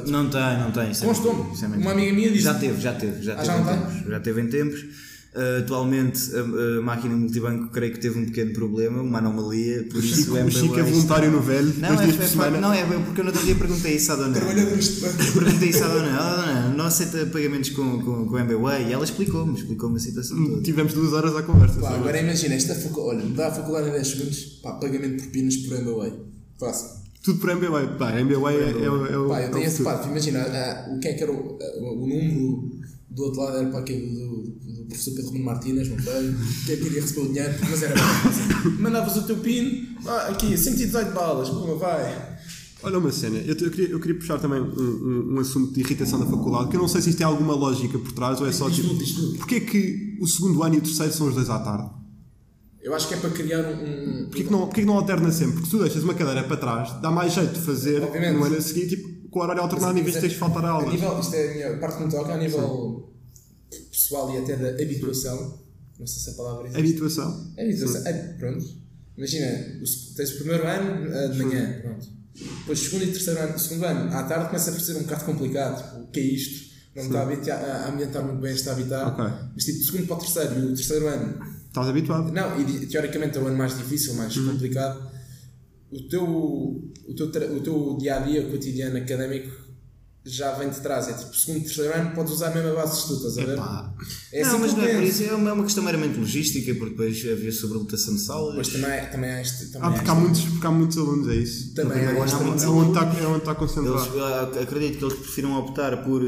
Não tem, não tem. é isso é. Uma amiga minha disse- Já teve, já teve. Já Ah, teve já em tempos. Já teve em tempos. Ah, atualmente a, a máquina multibanco creio que teve um pequeno problema, uma anomalia, por isso Chico, o o Chico é voluntário no velho, Não, é, por é, semana. não, é porque eu no outro dia perguntei isso à dona. Trabalhadores de banco. Perguntei isso à dona. Ah, dona, não aceita pagamentos com, com, com MBWay e ela explicou-me, explicou-me a situação toda. Tivemos duas horas à conversa. Pá, agora imagina, esta faculdade, olha, dá a faculdade em 10 segundos, pá, pagamento de propinas por MBA. Fácil. Tudo por MBA. Pá, MBA é, é, o- é, o- Pá, é eu tenho esse parte, imagina, o que é que era o, número do outro lado era para aquele do, do professor Pedro Romano Martínez, não sei, que é que iria receber o dinheiro, mas era. Mandavas o teu PIN, ah, aqui, 118 balas, puma, vai. Olha uma cena, eu, eu queria, eu queria puxar também um, um, um assunto de irritação da faculdade, que eu não sei se isto tem alguma lógica por trás ou é só tipo. Porquê que o segundo ano e o terceiro são os dois à tarde? Eu acho que é para criar um. um Porquê que não, porquê que não alterna sempre? Porque se tu deixas uma cadeira para trás, dá mais jeito de fazer Obviamente. no ano a seguir, tipo, com o horário alternado em vez de teres que faltar a A aulas. nível, isto é a minha parte que me toca, a nível pessoal e até da habituação, não sei se a palavra existe. Habituação. Habituação, é, pronto. Imagina, o tens o primeiro ano ah, de manhã, pronto. Depois o segundo e terceiro ano, o segundo ano, à tarde começa a parecer um bocado complicado, tipo, o que é isto? Não me está a, habitar, a ambientar muito bem este habitat. Ok. Mas tipo, do segundo para o terceiro e o terceiro ano, Estás habituado. não, e teoricamente é o ano mais difícil, mais Uhum. complicado. O teu, o, teu, o teu dia a dia cotidiano académico já vem de trás. É tipo, segundo, terceiro ano, podes usar a mesma base de estudo, estás a ver? Epá. É não, assim mas que eu não é por isso, é uma, é uma questão meramente logística, porque depois havia sobrelotação de salas. Mas também, também há este. Também Ah, há porque há, este- muitos, porque há muitos alunos, é isso. Também há é, este- onde está, é onde está, é onde está concentrado. Eles, ah, acredito que eles prefiram optar por,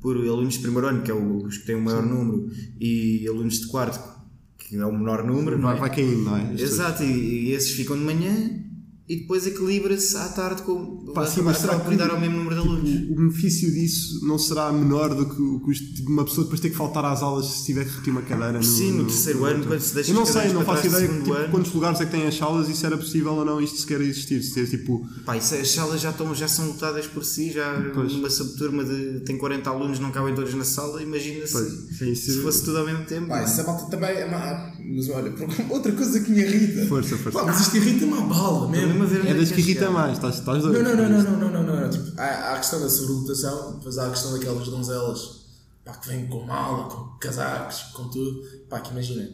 por alunos de primeiro ano, que é o- os que têm o maior número, e alunos de quarto, que é o menor número, não Vai, é? vai caindo, não é? Exato, e, e esses ficam de manhã e depois equilibra-se à tarde com Pá, sim, mas será que lidar ao mesmo número de alunos. o benefício disso não será menor do que o custo de uma pessoa depois ter que faltar às aulas se tiver que repetir uma cadeira no, Sim, no terceiro ano, quando se deixa Eu não sei, não faço ideia tipo, ano. quantos lugares é que têm as salas e se era possível ou não isto sequer existir. Se ter tipo. Pá, isso, as salas já, estão, já são lotadas por si, já Pois. numa subturma de tem 40 alunos, não cabem todos na sala, imagina se, se isso- fosse tudo ao mesmo tempo. Pá, é? essa malta também é má. Mas olha, outra coisa que me irrita. Força, força. Pá, mas isto irrita-me à bala Mesmo É das que irrita mais, estás, estás doido. Não, não, não, não, não, não, não, não. Tipo, há, há a questão da sobrelotação, depois há a questão daquelas donzelas pá, que vêm com mala, com casacos, com tudo. Pá, que imagina,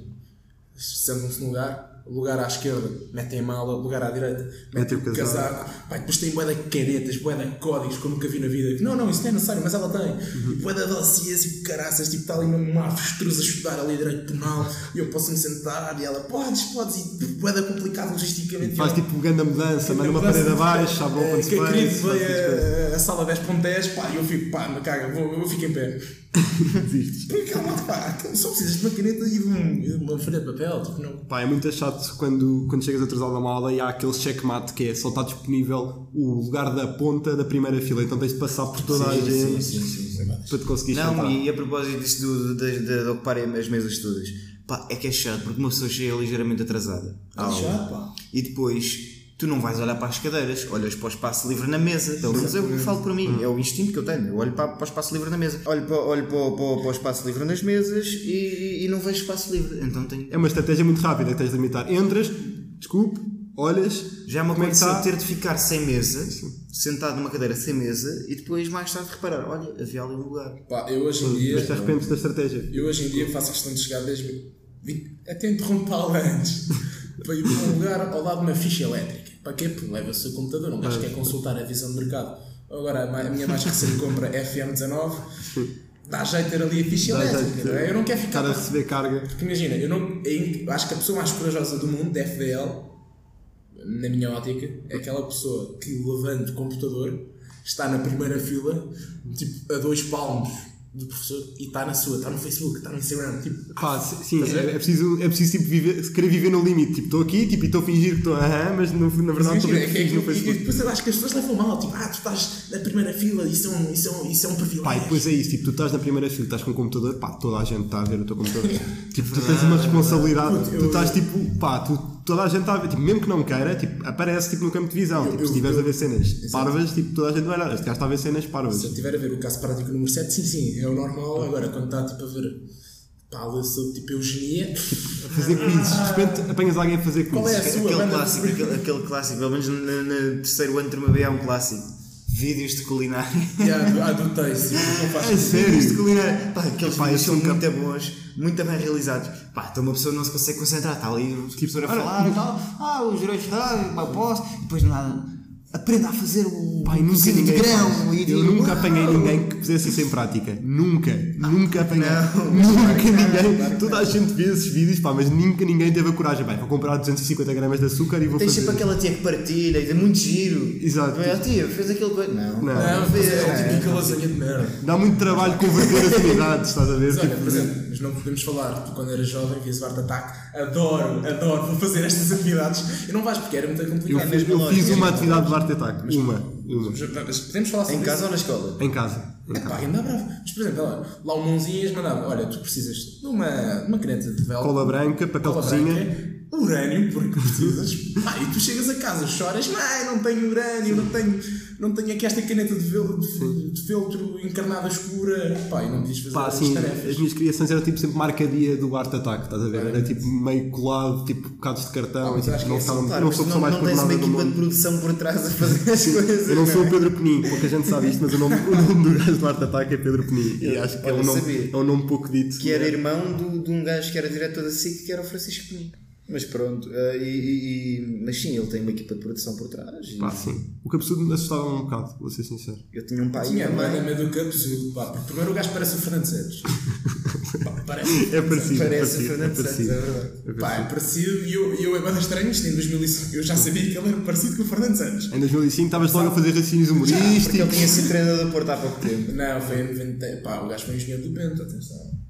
sentam-se no lugar, lugar à esquerda, metem a mala, lugar à direita, metem o o casaco. Pá, depois tem bué de canetas, bué de códigos que eu nunca vi na vida. Não, não, isso não é necessário, mas ela tem. Uhum. Bué de dossiês e caraças, tipo, está ali uma avestruz a estudar ali direito penal e eu posso me sentar e ela, podes, podes, e de complicado logisticamente. Faz E eu- tipo grande mudança, manda uma parede abaixo, o é, que a querida faz veio a, a sala 10.10, pá, e eu fico, pá, me caga, vou, eu fico em pé. Desistes. Porque calma, pá, só precisas de uma caneta e de, um, de uma folha de papel, tipo, não. Pá, é muito chato quando, quando chegas atrasado a uma aula e há aquele checkmate que é só está disponível o lugar da ponta da primeira fila, então tens de passar por toda a gente sim, sim, sim. para te conseguir Não, sentar. e, e a propósito disso do- de, de, de ocuparem as mesas todas, pá, é que é chato porque uma pessoa chega ligeiramente atrasada. aula. chato, pá. E depois tu não vais olhar para as cadeiras, olhas para o espaço livre na mesa. Pelo menos eu falo por mim, é o instinto que eu tenho. Eu olho para, para o espaço livre na mesa, olho para, olho para, o- para, para o espaço livre nas mesas e, e- não vejo espaço livre. Então tenho. É uma estratégia muito rápida que tens de limitar. Entras, desculpe, olhas, Já me como é que aconteceu está? ter de ficar sem mesa, sentado numa cadeira sem mesa e depois mais tarde reparar: olha, havia ali um lugar. Pá, eu hoje em dia. Mas te arrependes da estratégia. Eu hoje em dia faço questão de chegar 10 minutos. Até interrompê-la antes. Para ir para um lugar ao lado de uma ficha elétrica. Para quê? Porque leva o seu computador, um gajo quer consultar a visão de mercado. Agora, a minha mais recente compra FM19 dá jeito ter ali a ficha elétrica. não é? Eu não quero ficar. Estar a receber carga. Porque imagina, eu, não, eu acho que a pessoa mais corajosa do mundo, da FDL, na minha ótica, é aquela pessoa que levanta o computador, está na primeira fila, tipo, a dois palmos do professor e está na sua, está no Facebook, está no Instagram, tipo, Pá, sim, a é, é preciso, é preciso tipo, viver, querer viver no limite. Tipo, estou aqui tipo, e estou a fingir que estou aham, mas no, na verdade estou é é no e Facebook. depois eu acho que as pessoas levam mal, tipo, ah, tu estás na primeira fila, isso é um, isso é um, isso é um privilégio. Pá, e depois é isso, tipo, tu estás na primeira fila, estás com o computador, pá, toda a gente está a ver o teu computador. tipo, tu tens uma responsabilidade, tu estás tipo, pá, tu, toda a gente está a ver, tipo, mesmo que não queira, tipo, aparece tipo, no campo de visão. tipo, eu- se estiveres eu- a ver cenas parvas, tipo, toda a gente vai olhar, este gajo está a ver cenas parvas. Se eu estiver a ver o caso prático número 7, sim, sim, é o normal. Agora, quando está tipo, a ver pá, ali sou tipo eugenia, A fazer quizzes, de repente apanhas alguém a fazer Qual é a sua Aquele clássico, aquele, aquele clássico, pelo menos no, no terceiro ano de turma B há um clássico. Vídeos de culinária. yeah, do, ah, É sentido. Vídeos de sério? culinária. Pá, aqueles vídeos eu são muito bons, muito bem realizados. Pá, então uma pessoa não se consegue concentrar, está ali o professor a ora, falar e tal. Ah, os direitos ah, eu posso. E depois nada. Aprenda a fazer o Pai, nunca cozido de ninguém grão. E Eu digo, nunca apanhei ninguém que fizesse isso em prática. Nunca. Nunca apanhei. Não. Nunca ninguém. Toda a gente vê esses vídeos, pá, mas nunca ninguém teve a coragem. Bem, vou comprar 250 gramas de açúcar e vou Tens fazer. sempre aquela tia que partilha e dá muito giro. Exato. Não é, "Oh, tia, fez aquele coisa. Não, Não. Não, fez. é o típico lasanha de merda. Dá muito trabalho converter afinidades, estás a ver? Mas olha, Tipo, por exemplo, mas não podemos falar, tu quando eras jovem, vias o Art Attack, adoro, adoro, vou fazer estas atividades. E não vais porque era muito eu, complicado. fiz, eu fiz é uma atividade de arte ataque. Uma. uma. Mas podemos falar sobre Em casa ou na escola? Em casa. Em isso? Pá, casa. ainda bravo. Mas, por exemplo, olha, lá o Mãozinhas mandava, olha, tu precisas de uma, uma caneta de velcro. Cola branca, papel de cola cozinha. branca, urânio, porque precisas. Pá, e tu chegas a casa, choras, mãe, não tenho urânio, não tenho, não tenho aqui esta caneta de, vel- de, de feltro encarnada escura. Pá, não me diz fazer Pá, as assim, tarefas. as minhas criações eram tipo sempre marcadia do arte ataque, estás a ver? Era tipo meio colado, tipo bocados de cartão, Ah, e, tipo, não é assim, Claro, não sou a não, pessoa mais não tens uma equipa de produção por trás a fazer as coisas. Eu não sou o é? Pedro Penin, pouca gente sabe isto, mas o nome, o nome do gajo do Arte Ataque é Pedro Penin. E acho que é um, nome, é um nome pouco dito. que era irmão do, de um gajo que era diretor da SIC, que era o Francisco Penin. Mas pronto, eh, e, e- mas sim, ele tem uma equipa de produção por trás. e Pá, sim. O absurdo me assustava um bocado, vou ser sincero. eu tinha um pai Tinha a também. banda meio do absurdo. Pá, porque primeiro o gajo parece o Fernando Santos. Pá, parece. É parecido, é Parece o parecido, é Fernando Santos, é verdade. Pá, é parecido. E eu, e eu é banda estranho, isto em 2005. Eu já sabia que ele era parecido com o Fernando Santos. Em 2005 estavas logo a fazer raciocínios Porque ele humorísticos. tinha sido treinador do Porto há pouco tempo. Não, foi em 90. Pá, o gajo foi engenheiro do Bento, atenção.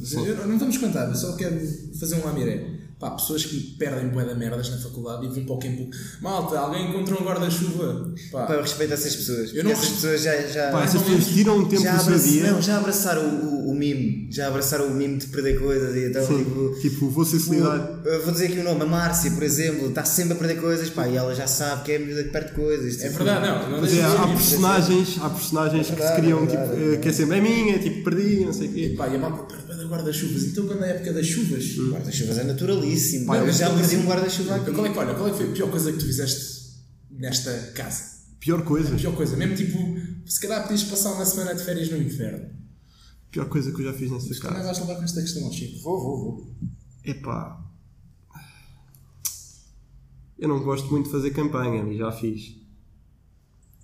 Eu, não vamos contar, eu só quero fazer um lamiré. Pá, pessoas que perdem bué da merdas na faculdade e vão para o campo. Malta, alguém encontrou um guarda-chuva. Pá, Pá, eu respeito essas pessoas. Eu não essas pessoas já. já Pá, essas pessoas tiram um tempo já, do seu abraçaram, dia. não, já abraçaram o, o, o mime, já abraçaram o mime de perder coisas e então, Sim, tipo, tipo, vou ser solidário. eu vou dizer aqui o nome, a Márcia, por exemplo, está sempre a perder coisas, pá, e ela já sabe que é a miúda que perde coisas. é tipo, verdade, não. não é, há personagens, há personagens que se verdade, criam, é verdade, tipo, é verdade. que é sempre é minha, tipo, perdi, não sei o quê. Pá, e a malta perde de guarda-chuvas. Então, quando é a época das chuvas. O guarda-chuvas é naturalíssimo. Eu mas já eu- perdi um guarda-chuva aqui. Qual é, que- olha, qual é que foi a pior coisa que tu fizeste nesta casa? Pior coisa, Pior coisa, mesmo tipo, se calhar podias passar uma semana de férias no inferno. pior coisa que eu já fiz nessa Também casa. vais levar com esta questão ao Chico. Vou, vou, vou. Epá, Eu não gosto muito de fazer campanha, e já fiz.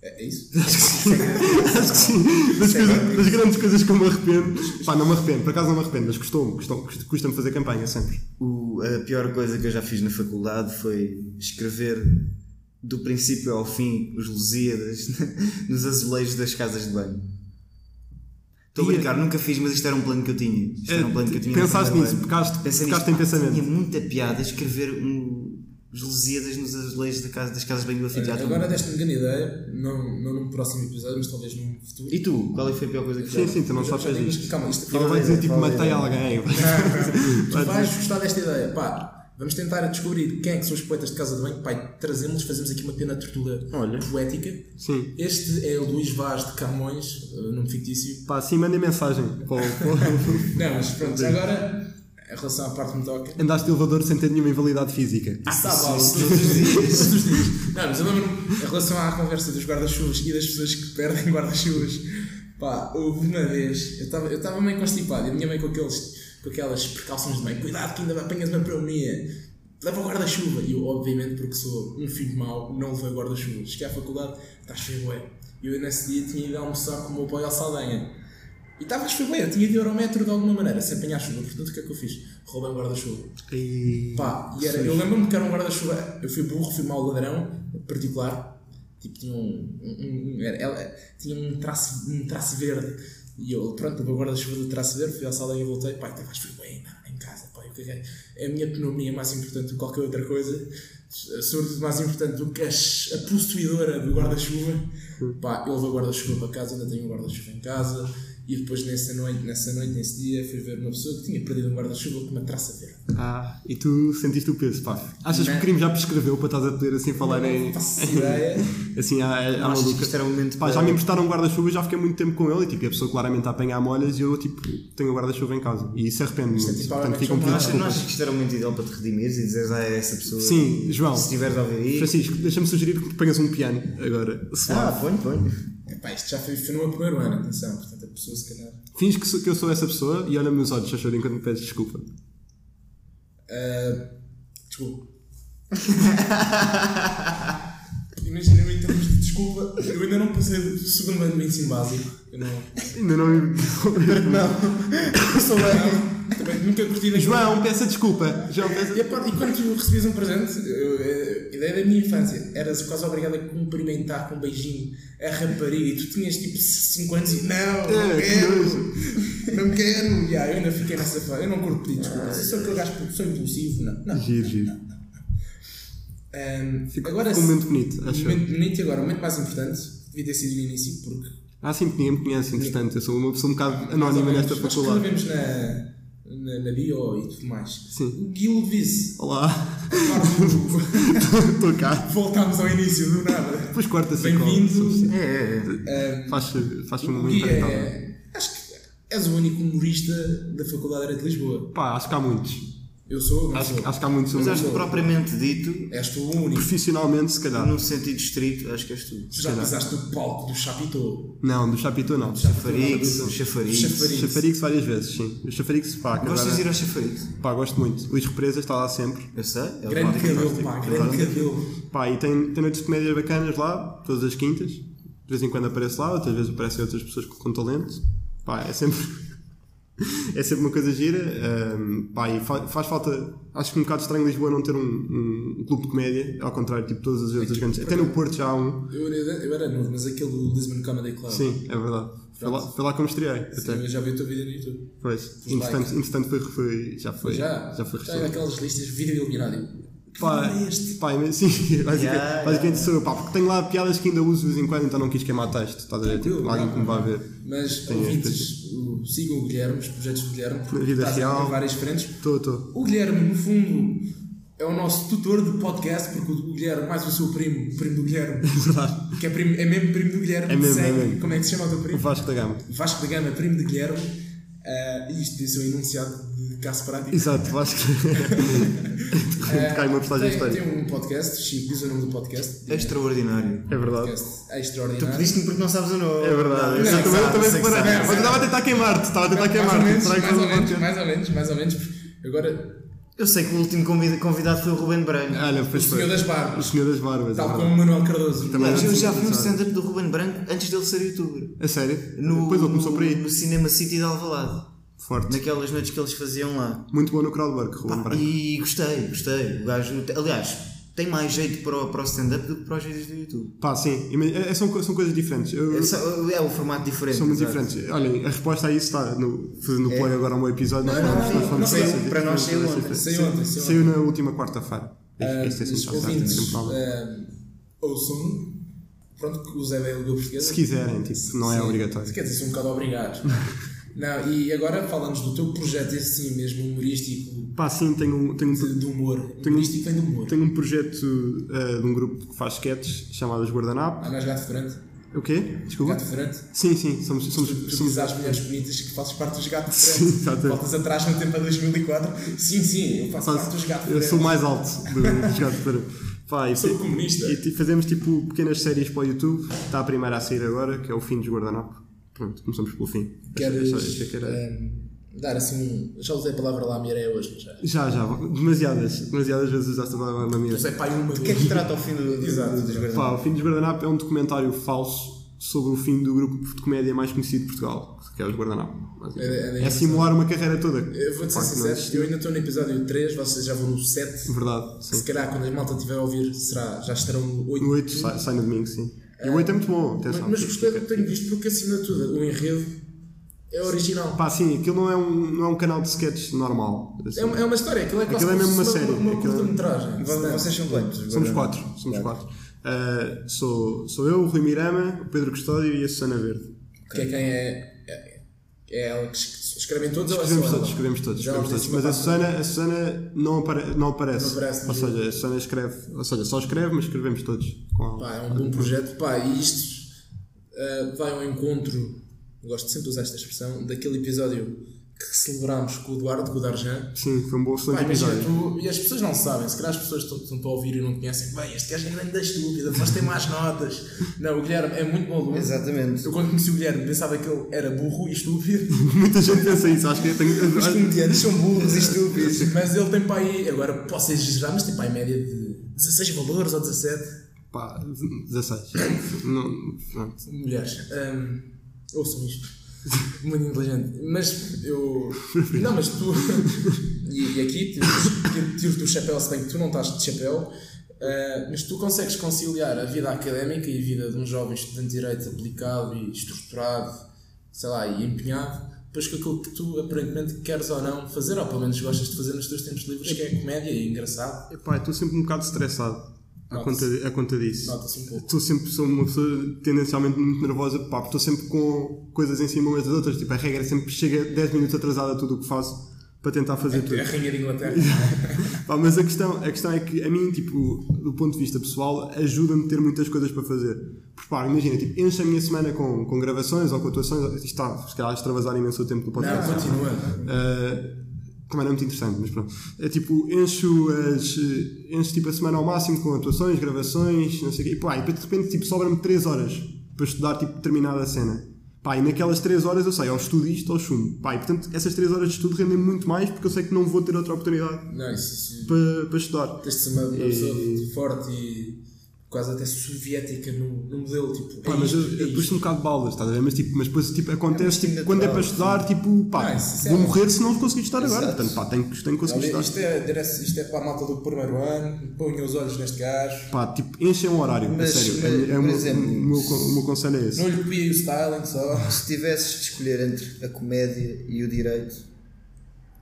É, é isso? Acho que sim. Das, coisas- das grandes coisas que eu me arrependo. Pá, não me arrependo, por acaso não me arrependo, mas custou-me, custou- custa-me fazer campanha sempre. O- a pior coisa que eu já fiz na faculdade foi escrever do princípio ao fim os Lusíadas nos azulejos das casas de banho. Estou a E- brincar, nunca fiz, mas isto era um plano que eu tinha. Isto era um plano que eu tinha Pensaste nisso, pecaste, em pensamento. Tinha muita piada escrever um, os Lusíadas nos azulejos da casa, das casas do anfiteatro. Agora deste-me grande ideia, não, não num próximo episódio, mas talvez num futuro. E tu, qual é foi a pior coisa que Sim, fizeste? sim, tu não sabes fazer isto. Calma, isto Ele vai dizer tipo, matei alguém. Tu vais gostar desta ideia. Pá, vamos tentar descobrir quem é que são os poetas de casa de banho. Pai, trazemos, fazemos aqui uma pequena tortura Olha. poética. Sim. Este é o Luís Vaz de Camões, uh, nome fictício. Pá, sim, mandem mensagem. Não, mas pronto, agora, em relação à parte que me toca. Andaste de elevador sem ter nenhuma invalidade física. Ah, está bom, todos os dias. Todos os dias. Não, mas eu lembro-me, em relação à conversa dos guarda-chuvas e das pessoas que perdem guarda-chuvas, pá, houve uma vez, eu estava eu meio constipado e a minha mãe com, aqueles, com aquelas precauções de mãe, cuidado que ainda apanhas uma pneumonia, leva o guarda-chuva. E eu, obviamente, porque sou um filho mau, não levei o guarda-chuva. Cheguei à faculdade, estás feio, é. E eu nesse dia tinha ido almoçar com o meu pai ao Saldanha. E estavas feio, eu tinha de ir ao metro de alguma maneira, sem apanhar chuva. Portanto, o que é que eu fiz? Roubei um guarda-chuva. E... Pá, e era, eu lembro-me que era um guarda-chuva. Eu fui burro, fui mau ladrão, particular. Tipo, tinha um. um, um- era- ela, tinha um traço, um traço verde. E eu, pronto, o guarda-chuva do traço verde, fui à sala e voltei. Pá, estavas fui bem em casa. Pá, eu caguei. É a minha pneumonia mais importante do que qualquer outra coisa. Sobretudo mais importante do que as- a possuidora do guarda-chuva. Pá, eu levei o guarda-chuva para casa, ainda tenho um guarda-chuva em casa. E depois nessa noite, nessa noite, nesse dia, fui ver uma pessoa que tinha perdido um guarda-chuva com uma traça verde. Ah, e tu sentiste o peso, pá. Achas que Não. o crime já prescreveu para estás a poder assim falar Não em. faço ideia. assim à, à Achas que maluca? isto era um momento Pá, para- já me emprestaram um guarda-chuva e já fiquei muito tempo com ele e tipo, a pessoa claramente a apanhar molhas e eu tipo, tenho o guarda-chuva em casa. E isso arrepende-me Isto é tipo Portanto, fica um Não pedido de Não achas, não achas que isto era um momento ideal para te redimires e dizeres a essa pessoa? Sim, João. Se estiveres a ouvir. Francisco, deixa-me sugerir que ponhas um piano agora. Ah, ponho, ponho. Epá, isto já foi, foi no meu primeiro ano, atenção. Portanto, a pessoa se calhar. Finge que, sou- que eu sou essa pessoa e olha-me nos olhos, Chachor, enquanto me pedes desculpa. Ah, desculpa. Imagina em termos de desculpa, eu ainda não passei do segundo ano de ensino básico. Eu não. Ainda não. Não, sou bem. Também nunca curti daquilo. João, peça desculpa. João, peça. E, parte- e quando tu recebias um presente, eu- eu- a ideia da minha infância, eras quase obrigado a cumprimentar com um beijinho a rapariga e tu tinhas tipo 5 anos e não, não É, que quero, não quero. Yeah, eu ainda fiquei nessa fase, eu não curto pedir desculpas, eu sou aquele gajo que sou impulsivo, não. não. Giro, giro. Um, Ficou- agora, ficou um momento bonito, um acho eu. momento bonito e agora, o momento mais importante, devia ter sido no início, porque Ah, sim, ninguém me conhece, entretanto. Eu sou uma pessoa um bocado anónima nesta nós faculdade. escrevemos na, na, na bio e tudo mais. Sim. O Gil disse, Olá, estou cá. voltámos ao início do nada. Depois corta-se Bem-vindo. É, é, é. Faz, faz O um impactável. é. Acho que és o único humorista da Faculdade de Lisboa. Pá, acho que há muitos. Eu sou, não Acho, sou. acho que há muitos. Mas acho que propriamente dito, És tu o único. Profissionalmente, se calhar. num sentido estrito, acho que és tu. Tu já pisaste no palco do Chapitô. Não, do Chapitão não. Chafarix, o chafariz. Chafarix. Chafarix várias vezes, sim. O Chafarix, pá, Gostas de ir ao chafariz? pá, gosto muito. Luís Represa está lá sempre. Eu sei. É o Grande cabelo, pá, grande cabelo. Pá, e tem, tem noites de comédia bacanas lá, todas as quintas. De vez em quando aparece lá, outras vezes aparecem outras pessoas com talento. Pá, é sempre. é sempre uma coisa gira. Ahm, pá, e fa- faz falta. Acho que um bocado estranho Lisboa não ter um, um, um clube de comédia, ao contrário, tipo todas as outras grandes. Até no Porto já há um. Eu, era- eu era novo, mas aquele do Lisbon Comedy Club. Sim, é verdade. Foi lá, foi lá que eu me estreiei. Sim, Até. eu já vi a tua vida no YouTube. Pois. Entretanto, likes. entretanto foi, foi, já foi. Já? Já foi Já restaurado. aquelas listas de vídeo iluminado. Pá, é este? pá, sim, basicamente, Yeah, basicamente sou eu, pá, porque tenho lá piadas que ainda uso de vez em quando, então não quis queimar texto, estás a ver? Tipo, alguém que me não. ver. Mas, ouvintes, o- sigam o Guilherme, os projetos do Guilherme. porque vida estás real. a várias frentes. Estou, estou. O Guilherme, no fundo, é o nosso tutor de podcast, porque o Guilherme, mais o seu primo, o primo do Guilherme, que é, primo, é mesmo primo do Guilherme, É mesmo, é mesmo. como é que se chama o teu O primo? Vasco da Gama. Vasco da Gama, primo de Guilherme, e isto ser um enunciado de caso prático. Exato, Vasco. Ah, Cai uma postagem tem, histórica. tem um podcast, Chico, diz o nome do podcast. Extraordinário. É verdade. podcast Tu extraordinário. pediste-me porque não sabes o nome. É verdade. Eu Não, também, sabe, também que reparei. Mas eu estava a tentar queimar-te, estava a tentar mais ou queimar-te. que mais ou menos, mais ou menos, mais ou menos. porque Agora, Eu sei que o último convida- convidado foi o Ruben Branco. Olha, O senhor das O barbas. senhor das barbas. é Tal verdade. como o Manuel Cardoso. Também Mas eu já vi um sabe? stand-up do Ruben Branco antes dele ser youtuber. A sério? No, Depois ele começou por aí. No Cinema City de Alvalade. Forte. Naquelas noites que eles faziam lá. Muito bom no crowdwork, Ruben Branco. E gostei, gostei. O gajo, aliás, tem mais jeito para o, para o stand-up do que para os vídeos do YouTube. Pá, sim. Ima- é- são, são coisas diferentes. Eu- É, só- é o formato diferente. são muito exato. diferentes. Olhem, a resposta a isso está no, fazendo o play agora meu episódio. nós Não, não, falamos- não, nós falamos não, de não, coisas para nós saiu ontem. Saiu ontem, saiu Saiu na última quarta-feira. Ah, Este é sempre mal. ah, ouçam. Pronto, que o Zé é o Língua Portuguesa. Se quiserem, tipo, não é Sim. obrigatório. Quer dizer, são um bocado obrigados. Não, e agora falamos do teu projeto, esse sim mesmo humorístico, Pá, sim, tenho, um- tenho, um- de, de humor. Tenho- Humorístico vem do humor. tenho um projeto ah, de um grupo que faz sketches chamados Guardanapo. Ah, não és gato fedorante? O quê? Desculpa? Gato fedorante? Sim, sim, somos. somos, Tu, tu somos às mulheres bonitas que fazes parte dos gatos Sim, federantes. exatamente. Voltas atrás no tempo a 2004. Sim, sim, eu faço parte dos gatos eu sou mais alto do- dos gatos para. Pá, e Sou comunista. E te- fazemos tipo pequenas séries para o YouTube. Está a primeira a sair agora, que é o fim dos Guardanapo. Pronto, começamos pelo fim. Queres Achei- achei que era- ehm, dar assim um. Já usei a palavra lá mireia hoje, mas já. Já, já, demasiadas, demasiadas vezes usaste a palavra na minha. Usei pai uma O que é que trata o fim do, do, Pá, o fim dos Guardanapo é um documentário falso sobre o fim do grupo de comédia mais conhecido de Portugal, que é os Guardanapo. basicamente. É- é É simular uma carreira toda. Eu vou-te ser Pá, sincero, eu ainda estou no episódio 3, vocês já vão no 7. Verdade, Se sim. calhar quando a malta estiver a ouvir, será, já estarão no 8. O 8 sai, sai no domingo, sim. E o 8 é muito bom, Mas, atenção. mas gostei do que tenho visto porque acima de tudo o enredo é original. Pá, sim, aquilo não é um, não é um canal de sketches normal. assim. É uma, é uma história, aquilo é quase Aquilo é mesmo uma fosse série, Uma, aquilo é- curta-metragem. Vo- Vocês são quantos? Somos quatro, somos quatro. Ah, sou, sou eu, o Rui Mirama, o Pedro Custódio e a Susana Verde. Que é quem é. É, é ela que es- escrevem todos ou Escrevemos ela? todos, escrevemos todos, escrevemos todos. Mas a Susana, a Susana não, apare, não aparece. Não aparece ou seja, a Susana escreve, ou seja, só escreve, mas escrevemos todos. Com. Pá, é um bom projeto. Pá, e isto ah, vai ao encontro, gosto sempre de usar esta expressão, daquele episódio que celebrámos com o Eduardo, com o Darjan. Sim, foi um bom excelente episódio. tu, e as pessoas não sabem, se calhar as pessoas estão, estão a ouvir e não conhecem, bem, este gajo é grande da estúpida, mas tem más notas. Não, o Guilherme é muito bom aluno. Exatamente. Eu quando conheci o Guilherme pensava que ele era burro e estúpido, Muita gente pensa isso, acho que eu tenho. Os comediantes são burros e estúpidos. mas ele tem para aí, agora posso exagerar, mas tem para aí média de 16 valores ou 17 Pá, 16. não, pronto. mulheres. Hum, ouçam isto. Muito inteligente. Mas eu. Não, mas tu. E, e aqui tiro- tiro-te o chapéu, se bem que tu não estás de chapéu. ah, mas tu consegues conciliar a vida académica e a vida de um jovem estudante de direito aplicado e estruturado, sei lá, e empenhado, depois com aquilo que tu aparentemente queres ou não fazer, ou pelo menos gostas de fazer nos teus tempos livres, que é comédia e engraçado. Epá, estou sempre um bocado estressado à conta, à conta disso. Nota-se um pouco. Estou sempre, sou uma pessoa tendencialmente muito nervosa, pá, porque estou sempre com coisas em cima umas das outras. Tipo, a regra é sempre chega 10 minutos atrasada a tudo o que faço para tentar fazer tudo. É a rainha de Inglaterra. Pá, mas a questão, a questão é que a mim, tipo, do ponto de vista pessoal, ajuda-me a ter muitas coisas para fazer. Porque, pá, imagina, tipo, enche a minha semana com, com gravações ou com atuações, isto está, se calhar, a extravasar imenso o tempo do Não, podcast. continua. Uh, também não é muito interessante, mas pronto. É tipo, encho, as, encho tipo a semana ao máximo com atuações, gravações, não sei o quê. E pá, e de repente tipo, sobra-me 3 horas para estudar tipo, determinada cena. Pá, e naquelas 3 horas eu sei, ou estudo isto ou chumbo. Pá, e portanto essas 3 horas de estudo rendem muito mais porque eu sei que não vou ter outra oportunidade isso para, para estudar. tens de ser uma, uma E- pessoa forte e quase até soviética no, no modelo. Tipo, Pá, é mas eu, isto, é isto. um bocado de balas, estás a ver? Mas, tipo, mas depois tipo, acontece, instinto tipo, quando é natural, para estudar, tipo, pá, Não, isso é- vou morrer se não conseguir estudar agora. Exato. Portanto, pá, tenho, que- tenho que conseguir estudar. isto, é, isto é para a malta do primeiro ano, ponham os olhos neste gajo, Pá, tipo, enchem um horário, Mas, a sério. mas, é, é o meu, exemplo, o meu, o meu conselho é esse. não lhe copiem o styling só. Se tivesses de escolher entre a comédia e o direito,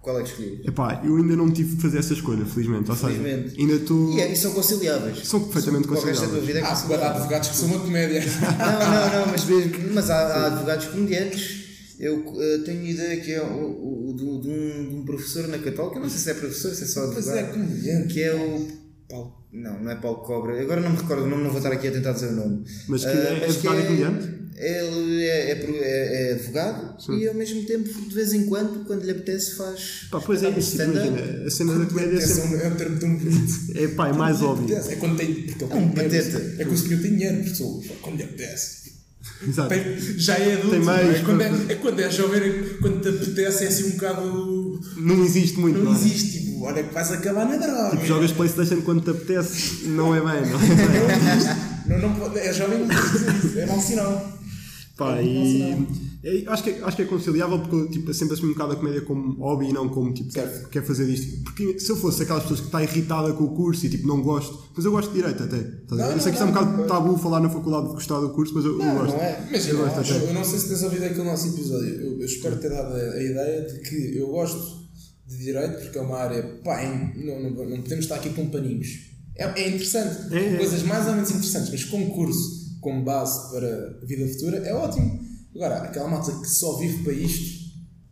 qual é que escolhias? Epá, eu ainda não tive de fazer essa escolha, felizmente. Ou seja, Felizmente. ainda estou. E, é- e são conciliáveis. São perfeitamente o resto da tua conciliáveis. vida é Há conciliável. advogados que são uma comédia. Não, não, não, mas, mesmo- mas há, há advogados comediantes. Eu eh, tenho ideia que é o, o- do- de, um, de um professor na Católica, não sei se é professor, se é só Mas advogado. é comediante. que é o Paulo. Não, não é Paulo Cobra. Agora não me recordo o nome, não vou estar aqui a tentar dizer o nome. Mas que Ah, é advogado e comediante? Ele é, é, é- é advogado e ao mesmo tempo, de vez em quando, quando lhe apetece, faz. Pá, pois é, isso, imagina, a cena da comédia é é sempre. um, é um termo tão bonito. É, pá, é mais óbvio. É quando tem. Porque ele É um pateta. É que o senhor tem dinheiro, pessoal. Quando lhe apetece. Exato. Já é adulto. Tem não mais, é? Quando é, quando- é quando é jovem, é quando te apetece, é assim um bocado. Não existe muito, Não não, é? existe, tipo, olha que vais acabar na droga. Tipo, jogas Playstation quando te apetece, não é bem, não é bem. Não, não, é jovem, não pode dizer isso, é mau sinal. Pá, É e é, acho, que, é- acho que é conciliável porque eu tipo, sempre assumi um bocado a comédia como hobby e não como tipo, quer, quer fazer isto. Porque se eu fosse aquelas pessoas que está irritada com o curso e tipo não gosto, mas eu gosto de direito até. estás? Não, eu sei que isto é um não, bocado não. tabu falar na faculdade de gostar do curso, mas eu, eu Não, gosto. não é. Imagina, eu eu, gosto acho- eu não sei se tens ouvido aquele nosso episódio. Eu, eu espero ter dado a, a ideia de que eu gosto de direito porque é uma área. Pá, não, não, não podemos estar aqui com paninhos. É, é interessante. É, é. Coisas mais ou menos interessantes, mas como curso, como base para a vida futura, é ótimo. Agora, aquela malta que só vive para isto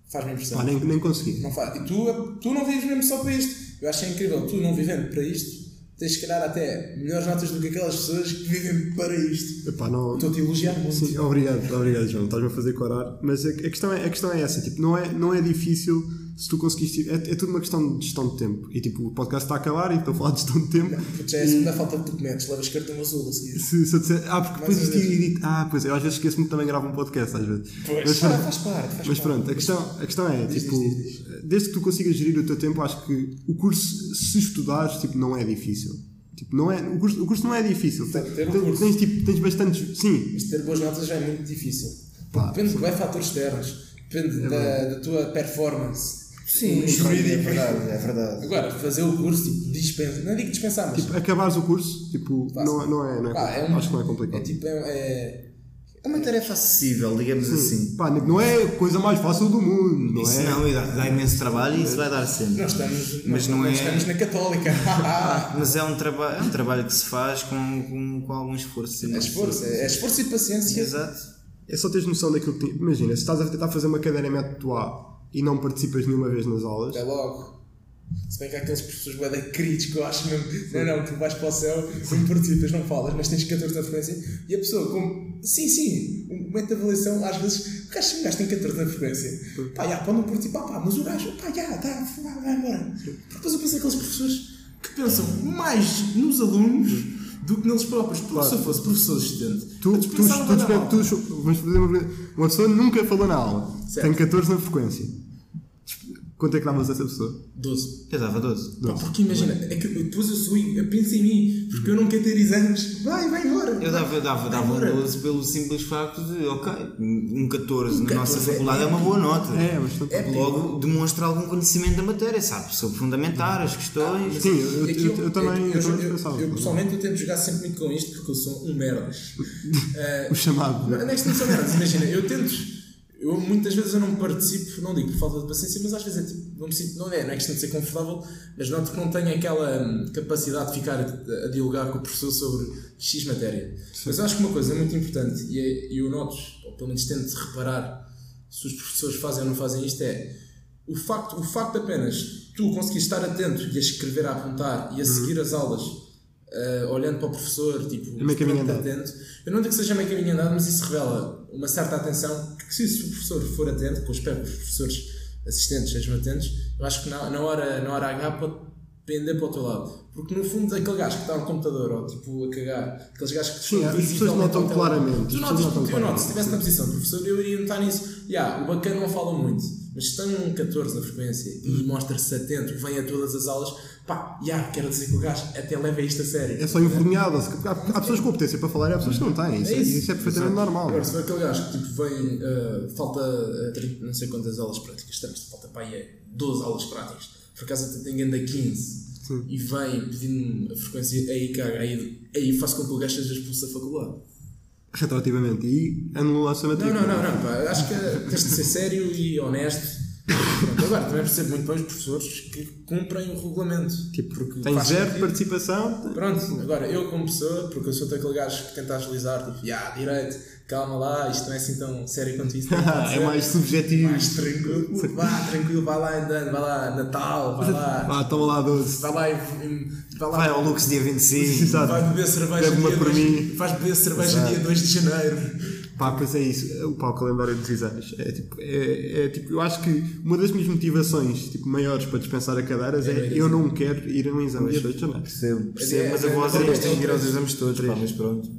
faz-me impressão. Pá, nem, nem consegui. Não faz. E tu, tu não vives mesmo só para isto. Eu acho é incrível, tu não vivendo para isto, tens se calhar até melhores notas do que aquelas pessoas que vivem para isto. Epá, não, Estou-te a elogiar muito. Sim, obrigado, obrigado João, estás-me a fazer corar. Mas a, a questão é, a questão é essa, tipo, não é, não é difícil se tu conseguiste. É, é tudo uma questão de gestão de tempo. E tipo, o podcast está a acabar e estou a falar de gestão de tempo. Porque já é a segunda falta tu cometes, levas cartão azul a seguir. Se, se eu disser, ah, porque depois isto edito. Ah, pois é, eu às vezes esqueço-me que também gravo um podcast, às vezes. Pois, mas, ah, pronto, faz parte, faz mas parte. pronto, a questão, a questão é, Diz, tipo, diz, diz, desde que tu consigas gerir o teu tempo, acho que o curso, se estudares, tipo, não é difícil. Tipo, não é, o, curso, o curso não é difícil. Tem ter um Tens- curso. Tens, tipo, tens bastantes. Sim, Mas ter boas notas já é muito difícil. Pá, depende de fatores externos, depende da, da tua performance. Sim, é jurídico. verdade, é verdade. Agora, fazer o curso, tipo, dispensa. Não digo dispensar, mas. tipo, acabares o curso, tipo, Fácil. não, não é. Não é pá, é um- acho que não é complicado. É tipo, é. é É uma tarefa acessível, digamos assim. Pá, não é a coisa mais fácil do mundo, não Isso é? não, dá, dá imenso trabalho e isso vai dar sempre. nós estamos, Mas não nós é- estamos na Católica. Mas é um, traba é um trabalho que se faz com, com, com algum esforço. sim. é esforço, é, é esforço e paciência. Exato. É só teres noção daquilo que. Imagina, se estás a tentar fazer uma cadeira em método A e não participas nenhuma vez nas aulas, É logo. Se bem que há aqueles professores bué da críticos que eu acho mesmo. Não, não, tu vais para o céu, não participas, não falas, mas tens 14 na frequência. E a pessoa, como. Sim, sim, o momento de avaliação, às vezes, o gajo, o gajo tem 14 na frequência. Pá, já, pode não participar, pá, mas o gajo, pá, já, tá, vai, vai embora. Porque depois eu penso aqueles professores que pensam mais nos alunos do que neles próprios. Porque se eu fosse professor assistente, tu, tu, tu, aula. tu, tu- vamos fazer uma, uma pessoa nunca falou na aula, Certo. tem 14 na frequência. Quanto é que davas a essa pessoa? 12. Eu dava 12. Pá, porque imagina, é que depois eu sou, eu penso em mim, porque eu não quero ter exames. Vai, vai embora. Eu dava, eu dava, dava um Agora- 12 pelo simples facto de, ok, um 14 na 14 nossa é faculdade é uma boa nota. É, bastante. É Logo demonstra algum conhecimento da matéria, sabe? Sobre fundamentar as questões. Sim, eu, É que eu, eu também, eu, também eu, pensava. eu, pessoalmente eu tento jogar sempre muito com isto porque eu sou um merdas. Eh, O chamado. não é questão de ser merdas, imagina, eu tento. Eu muitas vezes eu não participo, não digo por falta de paciência, mas às vezes é tipo, não me sinto, não é, não é questão de ser confortável, mas noto que não tenho aquela hum, capacidade de ficar a, a dialogar com o professor sobre X matéria. Mas eu acho que uma coisa muito importante, e é- eu noto, ou pelo menos tento reparar se os professores fazem ou não fazem isto, é o facto, o facto apenas tu conseguires estar atento e a escrever, a apontar e a seguir as aulas ah, olhando para o professor, tipo, É meio caminho andado. atento. Eu não digo que seja meio caminho andado, mas isso revela uma certa atenção que se o professor for atento, que eu espero que os professores assistentes sejam atentos, eu acho que na, na, hora, na hora H pode pender para o teu lado. Porque no fundo aquele gajo que está no computador ou tipo a cagar, aqueles gajos que Sim, as pessoas notam claramente, Tu notas, notam eu noto, se estivesse na posição do professor eu iria notar nisso. Yeah, o bacana não fala muito, mas se tem um 14 na frequência e mostra-se atento, vem a todas as aulas, pá, yeah, quero dizer que o gajo até leva isto a sério. É só envergonhado. Há, há pessoas com competência para falar e há pessoas que não têm. Isso é, isso é perfeitamente normal. Agora, se for aquele gajo que tipo, vem, uh, falta uh, 30 não sei quantas aulas práticas, estamos, falta aí é 12 aulas práticas, por acaso até tem ainda 15, e vem pedindo a frequência, aí caga, aí, aí faço com que o gajo seja expulso da faculdade. Retroativamente. E anula-se a Não, matrícula. não, não, não, pá, acho que tens de ser sério e honesto. Pronto, agora, também percebo muito bem os professores que cumprem o regulamento. Tipo, porque tem zero sentido. participação. Pronto, agora eu como pessoa, porque eu sou daquele gajo que tenta agilizar, tipo, ah, direito, calma lá, isto não é assim tão sério quanto isso. é ser." mais subjetivo. Mais tranquilo, vá, tranquilo, vai lá andando, vai lá Natal, vai lá, Ah, toma lá 12. vai lá, e- vai lá Vai ao Lux dia 25. Exato. vai beber cerveja Bebe dia por 2, mim. faz beber cerveja Exato. dia 2 de janeiro. Pá, pois é isso. O pá, o calendário dos exames. É tipo, é, é tipo, eu acho que uma das minhas motivações tipo, maiores para dispensar a cadeiras é, eu não quero ir a um exame dia 2 de janeiro. Percebo, percebo, É, mas a é, voz é, é é, tens de ir aos é, exames todos, pá, mas pronto.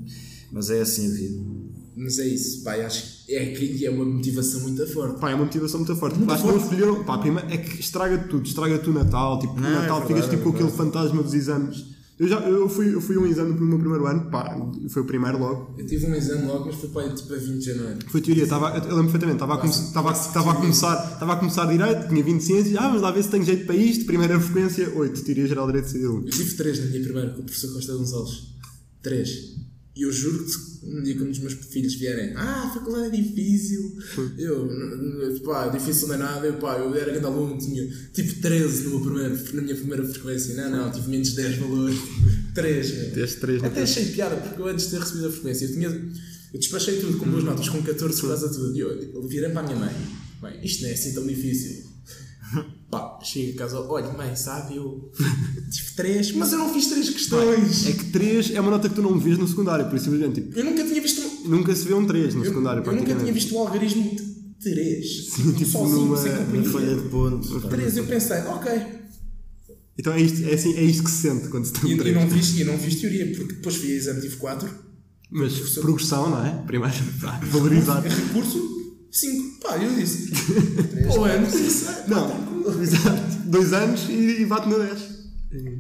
Mas é assim a vida. Mas é isso, pá, acho que é, que é uma motivação muito forte. Pá, é uma motivação muito forte. Acho que não escolheram. Pá, prima, é que estraga tudo. Estraga tu o Natal. Tipo, no Não, é Natal verdade, ficas tipo é com aquele fantasma dos exames. Eu, já, eu, fui, eu fui um exame no meu primeiro ano. Pá, foi o primeiro logo. Eu tive um exame logo, mas foi para tipo a 20 de janeiro. Foi teoria. Estava, eu lembro perfeitamente. Estava a, come- estava, estava a começar, estava a começar direito. Tinha 20 ciências. Ah, mas lá ver se tenho jeito para isto. Primeira frequência, 8. Teoria geral direito civil. Eu tive três na minha primeira com o professor Costa Gonçalves. Três. E eu juro-te, um dia quando os meus filhos vierem, ah, a faculdade é difícil, eu, pá, difícil não é nada, eu, pá, eu era grande aluno, tinha tipo 13 no meu primeiro, na minha primeira frequência, não, não, tive menos 10 valores, 3, meu. Tiveste três na Até achei piada, porque eu antes de ter recebido a frequência, eu tinha, eu despachei tudo com boas notas, com 14 por causa de tudo, e eu, eu virei para a minha mãe, bem, isto não é assim tão difícil. Pá, chego a casa, olha, mãe, sabe, eu tive 3, mas eu não fiz 3 questões. É que 3 é uma nota que tu não vês no secundário. Por isso, simplesmente, tipo, Eu nunca tinha visto. um- nunca se vê um 3 no Eu, secundário. eu nunca tinha visto um algarismo de 3. tipo, sozinho, numa- sem na companhia. Folha de pontos. 3, eu pensei, ok. Então é isto, é, assim, é isto que se sente quando se tem E, um e 3. não fiz, e não fiz teoria, porque depois fui a exame, tive 4. Mas progressão, não é? Primeiro, pá, valorizar. Recurso, 5. Pá, eu disse. Pô, é, não Dois anos e, e bate no 10.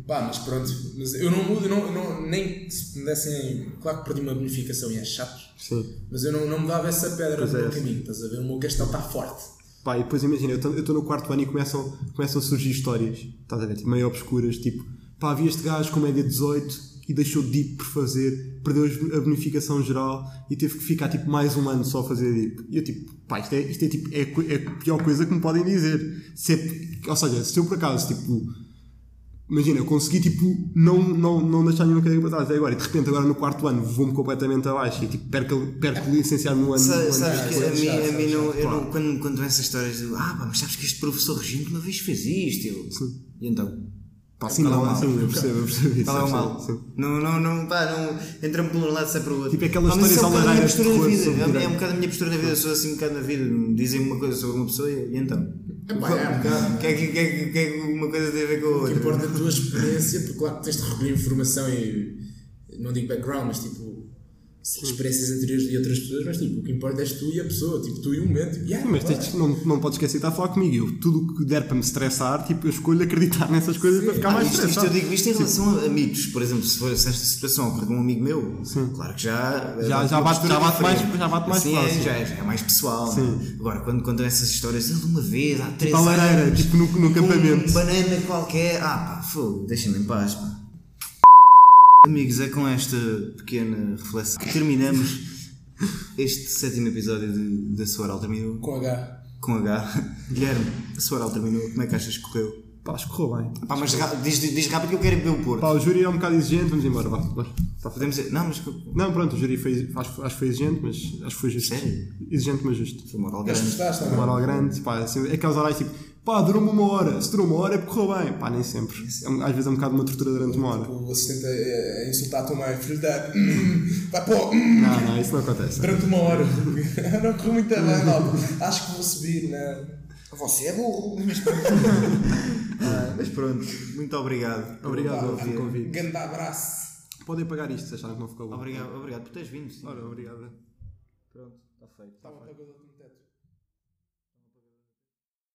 Pá, mas pronto. Mas eu não mudo, não, não, nem se me dessem. Claro que perdi uma bonificação e é chato. Sim. Mas eu não, não me dava essa pedra Pois no é. meu caminho, estás a ver? O meu castelo está forte. Pá, e depois imagina, eu estou no quarto ano e começam, começam a surgir histórias, estás a ver, tipo, meio obscuras, tipo, pá, havia este gajo com média 18 e deixou DIP por fazer, perdeu a bonificação geral e teve que ficar tipo mais um ano só a fazer DIP. E eu tipo, pá, isto é, isto é tipo, é, é a pior coisa que me podem dizer. Se é- ou seja, se eu por acaso, tipo, imagina, eu consegui tipo, não, não, não deixar nenhuma cadeira para trás até agora e de repente agora no quarto ano vou-me completamente abaixo e tipo, perco, perco licenciar-me no ano. no ano Sabes que a mim, a mim não, eu Claro. não, quando, quando essas histórias do ah, pá, mas sabes que este professor regente uma vez fez isto, eu, e então? Pá, sim, é não, mal? sim, eu percebo, eu percebo isso. Qual é o eu mal? Não, não, não, pá, não, entra-me por um lado, sai para o outro. Tipo aquelas Pá, mas isso é um histórias bocado a minha postura da terror vida. É, é um bocado a minha postura da vida, eu sou assim um bocado na vida. Dizem uma coisa sobre uma pessoa e, e então? É um bocado. O que é que, que, é que, que é que uma coisa tem a ver com a O que outra? importa é a tua experiência, porque claro que tens de recolher informação e não digo background, mas tipo experiências anteriores de outras pessoas, mas tipo, o que importa és tu e a pessoa, tipo, tu e o momento. Tipo, yeah, Sim, mas tens- não, não podes esquecer de estar a falar comigo. Eu, tudo o que der para me estressar, tipo, eu escolho acreditar nessas coisas para ficar Ah, mais isto, isto estressado. eu digo isto em relação a amigos, por exemplo, se for se esta situação ocorrer com um amigo meu, claro que já Já- uma já bate- já bate mais- já bate mais Assim próximo. É, já, é, já é mais pessoal. Sim. não é? Agora, quando contam essas histórias, ele uma vez, há três a lareira, anos, tipo, no- no com acampamento. Um banana qualquer, ah pá, fogo, deixem-me em paz, pá. Amigos, é com esta pequena reflexão que terminamos este sétimo episódio de, da Sua Oral Terminou. Com H. Com H. Guilherme, a Sua Oral Terminou, como é que achas que correu? Pá, escorreu bem. Pá, mas ra- diz, diz rápido que eu quero ver o Porto. Pá, o júri é um bocado exigente, vamos embora, vá. vá. Tá Podemos dizer, não, mas Não, pronto, o júri foi, acho, acho que foi exigente, mas acho que foi justo. Sério? Exigente, mas justo. foi moral Mas grande. gostaste, não é? moral grande, pá, assim, é aquelas horas tipo, pá, durou-me uma hora. Se durou uma hora é porque correu bem. Pá, nem sempre. É um- às vezes é um bocado uma tortura durante uma hora. O assistente a, a insultar a tua mãe, filho da. Vai pô, Não, não, isso não acontece. durante uma hora. não correu muito bem, malta. Acho que vou subir, não. Você é burro. Mas Ah, mas pronto, muito obrigado. Obrigado pelo convite. Grande abraço. Podem pagar isto se acharam que não ficou bom. Obrigado, obrigado por teres vindo. sim. Ora, obrigado. Pronto, está feito. Tá bom,